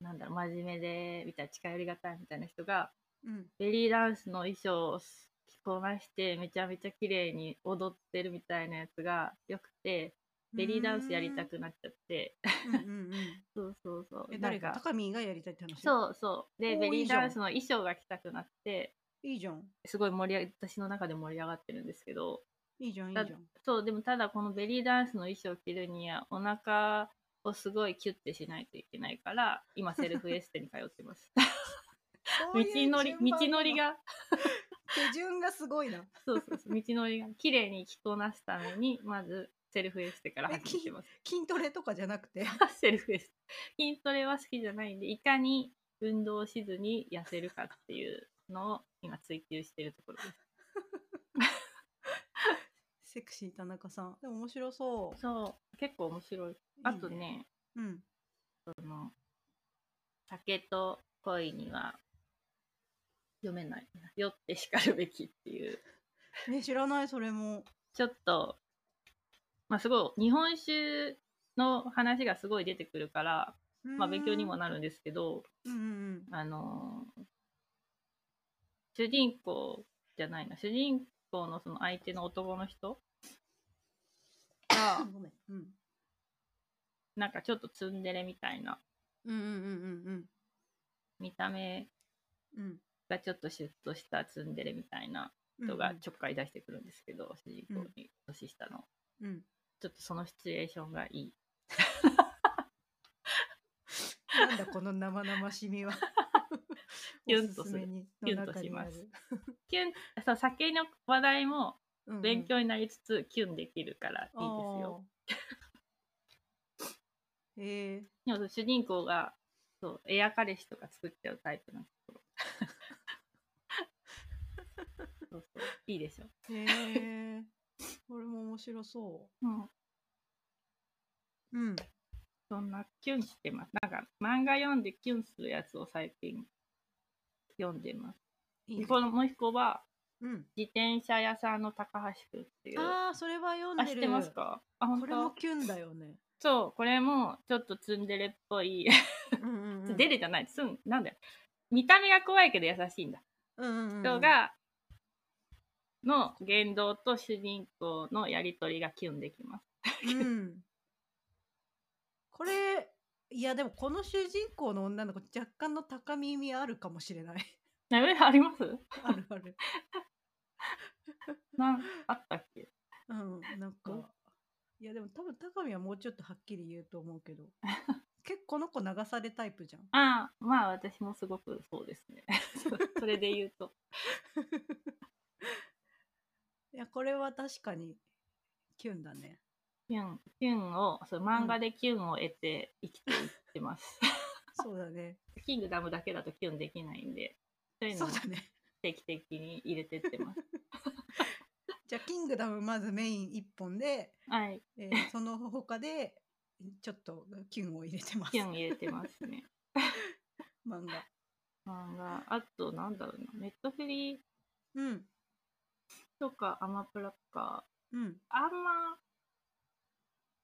[SPEAKER 2] なんだろう真面目でみたいな近寄りがたいみたいな人が
[SPEAKER 1] うん。
[SPEAKER 2] ベリーダンスの衣装を着こなしてめちゃめちゃ綺麗に踊ってるみたいなやつがよくてベリーダンスやりたくなっちゃって。[laughs] そうそうそう。
[SPEAKER 1] え誰が？高見がやりたいって話？
[SPEAKER 2] そうそう。でベリーダンスの衣装が着たくなって
[SPEAKER 1] いいじゃん。
[SPEAKER 2] すごい盛り上げ私の中で盛り上がってるんですけど。
[SPEAKER 1] いいじゃんいいじゃん。
[SPEAKER 2] そうでもただこのベリーダンスの衣装を着るにはお腹をすごいキュッてしないといけないから今セルフエステに通ってます。[laughs] 道のり道のり
[SPEAKER 1] な
[SPEAKER 2] が
[SPEAKER 1] 手順がすごいな。
[SPEAKER 2] そうそうそう。道のりが綺麗に着こなすためにまずセルフエステから
[SPEAKER 1] え
[SPEAKER 2] 始めてます。
[SPEAKER 1] 筋トレとかじゃなくて？[laughs]
[SPEAKER 2] セルフエステ。筋トレは好きじゃないんでいかに運動しずに痩せるかっていうのを今追求してるところです。[laughs]
[SPEAKER 1] セクシー田中さん。でも面白そう。
[SPEAKER 2] そう。結構面白い。あとね
[SPEAKER 1] うん。
[SPEAKER 2] その酒と恋には読めない。酔ってしかるべきっていう。[laughs]
[SPEAKER 1] ね知らないそれも。
[SPEAKER 2] ちょっとまあすごい日本酒の話がすごい出てくるから、まあ勉強にも
[SPEAKER 1] な
[SPEAKER 2] なるんですけど、
[SPEAKER 1] うんうん
[SPEAKER 2] あのー主人公じゃないな、主人公のその相手の男の人
[SPEAKER 1] う
[SPEAKER 2] が、
[SPEAKER 1] んごめん。うん。
[SPEAKER 2] なんかちょっとツンデレみたいな
[SPEAKER 1] うんうんうん
[SPEAKER 2] 見た目
[SPEAKER 1] うんうん
[SPEAKER 2] がちょっとシュッとしたツンデレみたいな
[SPEAKER 1] うん
[SPEAKER 2] 人がちょっかい出してくるんですけど、主人公に年下の。
[SPEAKER 1] うん。
[SPEAKER 2] ちょっとそのシチュエーションがいい。[laughs]
[SPEAKER 1] なんだこの生々しみは。
[SPEAKER 2] キュンとする。キュンとします。キュン、そう、酒の話題も
[SPEAKER 1] うんうん。
[SPEAKER 2] 勉強になりつつ、キュンできるからいいですよ。
[SPEAKER 1] あー。[laughs]
[SPEAKER 2] でも主人公が、そう、エア彼氏とか作っちゃうタイプなんですけど。そうそう、いいでしょ。
[SPEAKER 1] へえこれも面白そ
[SPEAKER 2] う [laughs] ん。
[SPEAKER 1] ううん
[SPEAKER 2] そんなキュンしてます。なんか漫画読んでキュンするやつを最近読んでます。
[SPEAKER 1] いいね
[SPEAKER 2] このもう一個は、
[SPEAKER 1] うん
[SPEAKER 2] 自転車屋さんの高橋くんっていう。
[SPEAKER 1] ああそれは読ん
[SPEAKER 2] あ、
[SPEAKER 1] でる
[SPEAKER 2] 知ってますか？あ、本
[SPEAKER 1] これも
[SPEAKER 2] 当
[SPEAKER 1] キュンだよね
[SPEAKER 2] そう、これもちょっとツンデレっぽい。
[SPEAKER 1] うんうんうん [laughs]
[SPEAKER 2] デレじゃない、ツン、なんだよ。見た目が怖いけど優しいんだ。
[SPEAKER 1] うんうんうん
[SPEAKER 2] 人が、の言動と主人公のやりとりがキュンできます。
[SPEAKER 1] うん。これいやでもこの主人公の女の子若干の高耳あるかもしれない。
[SPEAKER 2] あります？
[SPEAKER 1] あるある。
[SPEAKER 2] なんあったっけ？
[SPEAKER 1] うんなんか。いやでも多分高見はもうちょっとはっきり言うと思うけど。結構この子流されタイプじゃん。
[SPEAKER 2] ああ、まあ私もすごくそうですね。[laughs] それで言うと。[laughs]
[SPEAKER 1] いやこれは確かにキュンだね。
[SPEAKER 2] キュン、キュンを、そう漫画でキュンを得て生きていってます。
[SPEAKER 1] そうだね。[laughs]
[SPEAKER 2] キングダムだけだとキュンできないんで、そういうのを定期的に入れてってます。[laughs]
[SPEAKER 1] じゃあキングダムまずメイン一本で、
[SPEAKER 2] はい、
[SPEAKER 1] えーその他でちょっとキュンを入れてます。
[SPEAKER 2] キュン入れてますね。[laughs]
[SPEAKER 1] 漫画。
[SPEAKER 2] 漫画、あとなんだろうな、ネットフリ
[SPEAKER 1] うん
[SPEAKER 2] とかアマプラとか、
[SPEAKER 1] うん。
[SPEAKER 2] あんま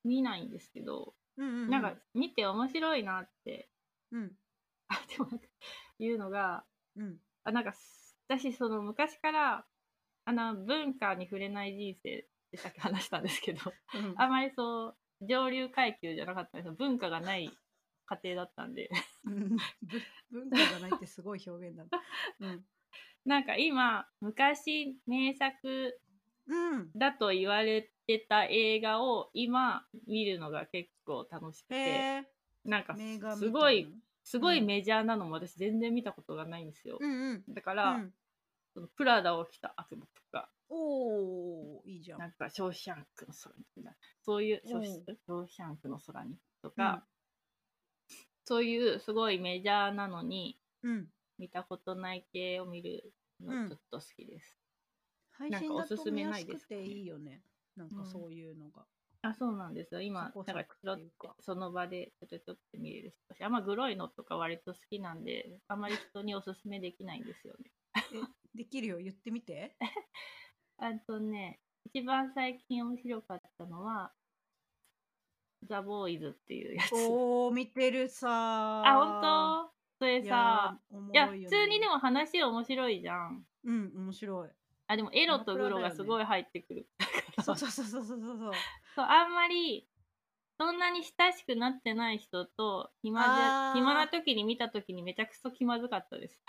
[SPEAKER 2] 見ないんですけど、
[SPEAKER 1] うんうんうん。
[SPEAKER 2] なんか見て面白いなって、
[SPEAKER 1] うん。
[SPEAKER 2] あ、でもなんか言うのが、
[SPEAKER 1] うん。
[SPEAKER 2] あなんか私その昔からあの文化に触れない人生ってさっき話したんですけど
[SPEAKER 1] うん。
[SPEAKER 2] あまりそう上流階級じゃなかったんですよ。文化がない家庭だったんで。
[SPEAKER 1] 文化がないってすごい表現だな。うん。
[SPEAKER 2] なんか今昔名作
[SPEAKER 1] うん。
[SPEAKER 2] だと言われてた映画を今見るのが結構楽しく
[SPEAKER 1] へ
[SPEAKER 2] て
[SPEAKER 1] え。
[SPEAKER 2] なんかすごい
[SPEAKER 1] な
[SPEAKER 2] すごいメジャーなのも私全然見たことがないんですよ、
[SPEAKER 1] うんうん。
[SPEAKER 2] だか
[SPEAKER 1] う
[SPEAKER 2] ら、
[SPEAKER 1] ん、
[SPEAKER 2] そのプラダを着た悪魔とか
[SPEAKER 1] おおいいじゃん。
[SPEAKER 2] なんか、ショーシャンクの空にみたいな、そういう、ショーシャンクの空にとか、そういうすごいメジャーなのに、
[SPEAKER 1] うん。
[SPEAKER 2] 見たことない系を見る
[SPEAKER 1] うん
[SPEAKER 2] のちょっと好きです。
[SPEAKER 1] 配
[SPEAKER 2] なんかおすすめないですかね
[SPEAKER 1] ていいよね。なんかそういうのが。
[SPEAKER 2] あ、そうなんですよ。今、
[SPEAKER 1] そこ
[SPEAKER 2] なんかちょっとその場でちょっとちょっと見れるし、あんまグロいのとか割と好きなんで、あんまり人におすすめできないんですよね。[laughs]
[SPEAKER 1] できるよ。言ってみて。[laughs]
[SPEAKER 2] あとね、一番最近面白かったのは、ザ・ボーイズっていうやつ。
[SPEAKER 1] おお見てるさー。
[SPEAKER 2] あ、本当？それさ、いや、普通にで
[SPEAKER 1] も。
[SPEAKER 2] も話面白いじゃん。
[SPEAKER 1] うん、面白い。
[SPEAKER 2] あ、でもエロとグロがすごい入ってくる。[laughs]
[SPEAKER 1] そうそうそうそうそうそう。
[SPEAKER 2] そうあんまり、そんなに親しくなってない人と暇で、暇な時に見た時にめちゃくそ気まずかったです。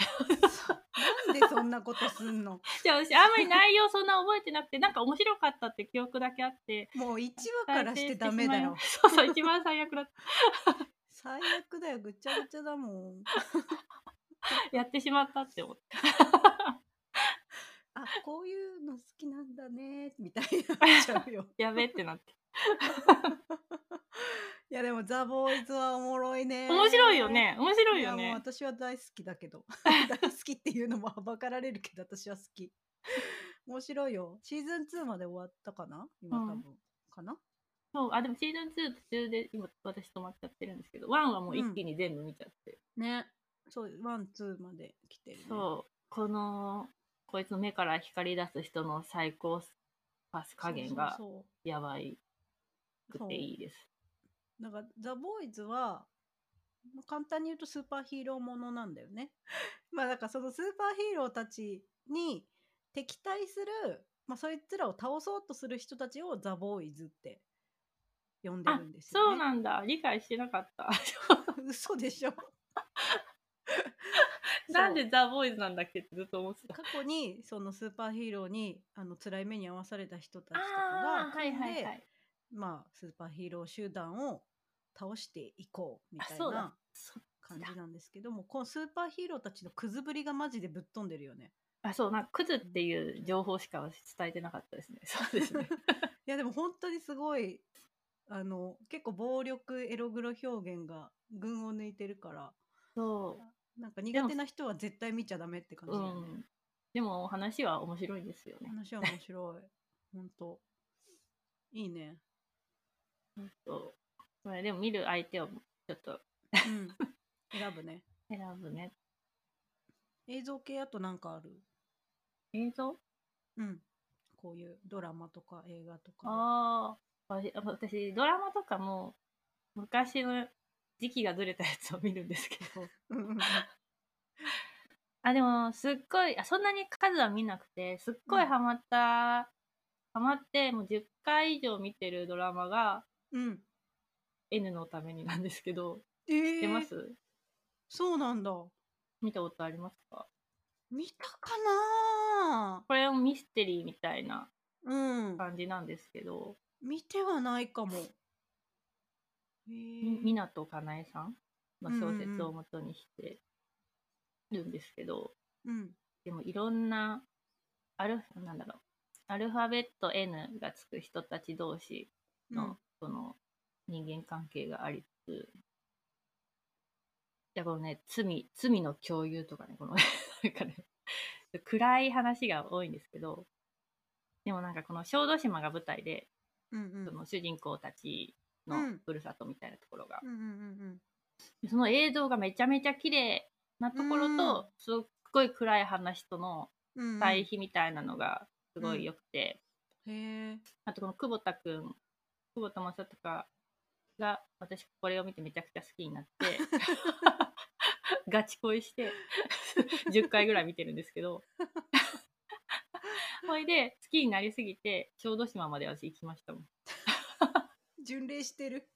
[SPEAKER 1] なんでそんなことすんの？
[SPEAKER 2] じゃあ私、あんまり内容そんな覚えてなくて、なんか面白かったって記憶だけあって。
[SPEAKER 1] もう1話からしてダメだよ。
[SPEAKER 2] そうそう、一番最悪だった。
[SPEAKER 1] 最悪だよ。ぐちゃぐちゃだもん。[laughs]
[SPEAKER 2] やってしまったって思って。
[SPEAKER 1] あ、こういうの好きなんだね、みたいになっちゃうよ。[laughs]
[SPEAKER 2] やべってなって。[laughs]
[SPEAKER 1] いやでもザ・ボーイズはおもろいね。
[SPEAKER 2] 面白いよね。面白いよね。
[SPEAKER 1] 私は大好きだけど大好きっていうのもはばかられるけど私は好き面白いよシーズン2まで終わったかな？今
[SPEAKER 2] うん
[SPEAKER 1] 多分、かな？
[SPEAKER 2] そう、あ、でもシーズン2途中で今私止まっちゃってるんですけど、1はもう一気に全部見ちゃって。
[SPEAKER 1] ねそうワンツーまで来てる、ね、
[SPEAKER 2] そう、この、こいつの目から光り出す人の最高パス加減がやばいくていいです。
[SPEAKER 1] なんかザ・ボーイズはまあ簡単に言うとスーパーヒーローものなんだよね。[laughs] まあだからそのスーパーヒーローたちに敵対する、まあ、そいつらを倒そうとする人たちをザ・ボーイズって呼んで
[SPEAKER 2] あ
[SPEAKER 1] るんですよ、ね。
[SPEAKER 2] そうなんだ。理解してなかった。[laughs]
[SPEAKER 1] 嘘でしょ [laughs]
[SPEAKER 2] なんでザ・ボーイズなんだっけってずっと思ってた。
[SPEAKER 1] 過去にそのスーパーヒーローにあの辛い目に遭わされた人たちとかが組んで、
[SPEAKER 2] はいはいはい。
[SPEAKER 1] まあスーパーヒーロー集団を倒していこうみたいな
[SPEAKER 2] そ
[SPEAKER 1] 感じなんですけどもこのスーパーヒーローたちのくずぶりがマジでぶっ飛んでるよね。
[SPEAKER 2] あ、そう、なんかクズっていう情報しか伝えてなかったですね。そうですね。[laughs]
[SPEAKER 1] いやでも本当にすごいあの結構暴力エログロ表現が群を抜いてるから
[SPEAKER 2] そ
[SPEAKER 1] なんか苦手な人は絶対見ちゃダメって感
[SPEAKER 2] う。
[SPEAKER 1] じだよね。
[SPEAKER 2] うん。でも話は面白いんですよね。
[SPEAKER 1] 話は面白い。[laughs] 本当いいね。
[SPEAKER 2] そう。これでも見る相手をちょっと
[SPEAKER 1] うん。選ぶね。[laughs]
[SPEAKER 2] 選ぶね。
[SPEAKER 1] 映像系あとなんかある？
[SPEAKER 2] 映像？
[SPEAKER 1] うん。こういうドラマとか映画とかで。
[SPEAKER 2] ああ。私私、ドラマとかも昔の時期がずれたやつを見るんですけど。
[SPEAKER 1] うんうんうん
[SPEAKER 2] あ、でも、すっごい、あそんなに数は見なくて、すっごいハマった、ハマって、もう10回以上見てるドラマが
[SPEAKER 1] うん。
[SPEAKER 2] N のためになんですけど、
[SPEAKER 1] えー
[SPEAKER 2] 知ってます？
[SPEAKER 1] そうなんだ。
[SPEAKER 2] 見たことありますか？
[SPEAKER 1] 見たかな
[SPEAKER 2] これもミステリーみたいな
[SPEAKER 1] うん。
[SPEAKER 2] 感じなんですけど、
[SPEAKER 1] 見てはないかも。へ
[SPEAKER 2] み
[SPEAKER 1] ー
[SPEAKER 2] 湊かなえさん？の小説を元にしてるんですけど、
[SPEAKER 1] うん。
[SPEAKER 2] でもいろんな、アルフ、なんだろう、アルファベット N がつく人たち同士の、
[SPEAKER 1] うん。
[SPEAKER 2] その人間関係がありつつ、いや、このね、罪、罪の共有とかね、この、[laughs] なんかね、暗い話が多いんですけど、でもなんかこの小豆島が舞台で、
[SPEAKER 1] うんうん。
[SPEAKER 2] その主人公たちの
[SPEAKER 1] うん。
[SPEAKER 2] ふるさとみたいなところが、
[SPEAKER 1] うんうんうん
[SPEAKER 2] でその映像がめちゃめちゃ綺麗なところと、すっごい暗い話との
[SPEAKER 1] うんうん。
[SPEAKER 2] 対比みたいなのがすごい良くて、
[SPEAKER 1] へえ。
[SPEAKER 2] あとこの久保田くん、久保田正孝が私これを見てめちゃくちゃ好きになって、[laughs] ガチ恋して [laughs] 10回ぐらい見てるんですけど、[laughs] ほいで好きになりすぎて小豆島まで私行きましたもん。
[SPEAKER 1] 巡礼してる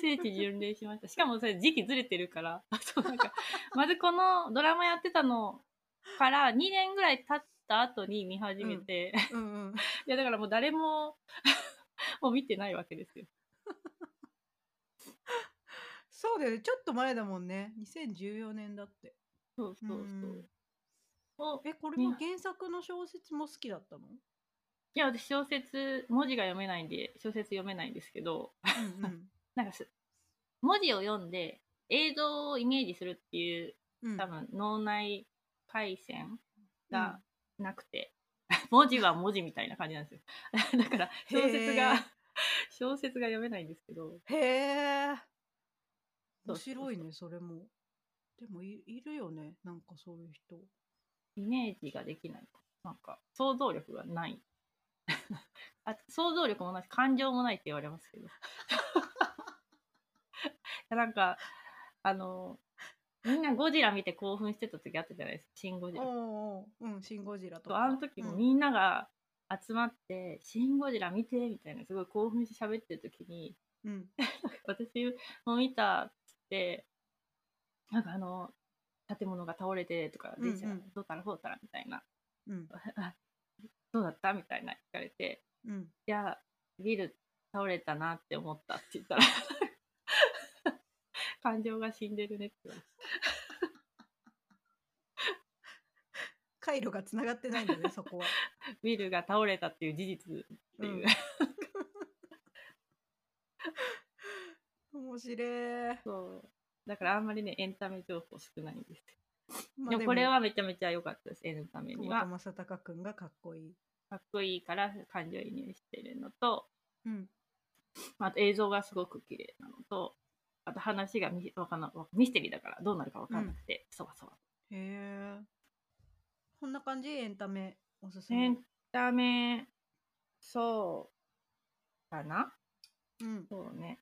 [SPEAKER 2] 聖地巡礼しました。しかもそれ時期ずれてるから、そうなんか、[laughs] まずこのドラマやってたのから2年ぐらい経った後に見始めて、
[SPEAKER 1] うんうん [laughs]
[SPEAKER 2] いやだからもう誰も [laughs] もう見てないわけですよ。
[SPEAKER 1] そうだよねちょっと前だもんね2014年だって
[SPEAKER 2] そうそうそう。
[SPEAKER 1] うえこれも原作の小説も好きだったの？
[SPEAKER 2] いや私小説文字が読めないんで小説読めないんですけど。
[SPEAKER 1] うんうん。[laughs]
[SPEAKER 2] なんかす文字を読んで映像をイメージするっていう
[SPEAKER 1] うん。
[SPEAKER 2] 多分脳内回線がなくて、[laughs] 文字は文字みたいな感じなんですよ。[laughs] だから小説が小説が読めないんですけど。
[SPEAKER 1] へえ面白いねそれも。でもいいるよねなんかそういう人
[SPEAKER 2] イメージができない。なんか想像力がない。[laughs] あ想像力もない。し感情もないって言われますけど。[laughs] なんかあのみんなゴジラ見て興奮してた時あったじゃないですか。シン・ゴジラ。
[SPEAKER 1] おうんシン・ゴジラとか。
[SPEAKER 2] あの時も
[SPEAKER 1] うん。
[SPEAKER 2] みんなが集まって「シン・ゴジラ見て」みたいなすごい興奮して喋ってる時に
[SPEAKER 1] うん。[laughs]
[SPEAKER 2] 私も見たっつってなんかあの建物が倒れてとか電車がどうたらこうたらみたいな、
[SPEAKER 1] うん。
[SPEAKER 2] あ [laughs] どうだったみたいな聞かれて。
[SPEAKER 1] うん。
[SPEAKER 2] いやビル倒れたなって思ったって言ったら。[laughs] 感情が死んでるねって言われて
[SPEAKER 1] 回路がつながってないんだね [laughs] そこは。
[SPEAKER 2] ビルが倒れたっていう事実っていう、
[SPEAKER 1] うん。面白い、
[SPEAKER 2] そうだからあんまりねエンタメ情報少ないんです
[SPEAKER 1] まあ
[SPEAKER 2] でもこれはめちゃめちゃ良かったです、エンタメには。
[SPEAKER 1] 正孝くんがかっこいい。
[SPEAKER 2] かっこいいから感情移入してるのと、
[SPEAKER 1] うん。
[SPEAKER 2] あと映像がすごく綺麗なのと、あと話がミわかんなわミステリーだからどうなるかわかんなくて、そわそわ。
[SPEAKER 1] へえこんな感じ？エンタメおすすめ。
[SPEAKER 2] エンタメ、そうかな？
[SPEAKER 1] うん。
[SPEAKER 2] そうね。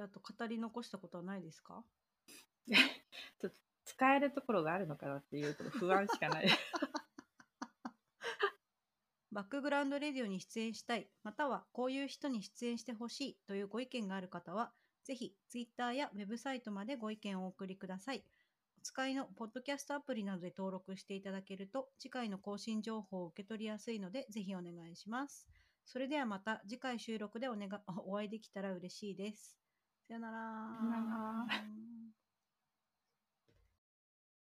[SPEAKER 1] あ、あと語り残したことはないですか？[laughs]
[SPEAKER 2] ちょっと使えるところがあるのかなっていうと不安しかない。[laughs]
[SPEAKER 1] バックグラウンドレディオに出演したい、またはこういう人に出演してほしいというご意見がある方は、ぜひ Twitter やウェブサイトまでご意見をお送りください。お使いのポッドキャストアプリなどで登録していただけると、次回の更新情報を受け取りやすいので、ぜひお願いします。それではまた次回収録でお,、ね、がお会いできたら嬉しいです。さよなら。
[SPEAKER 2] さよなら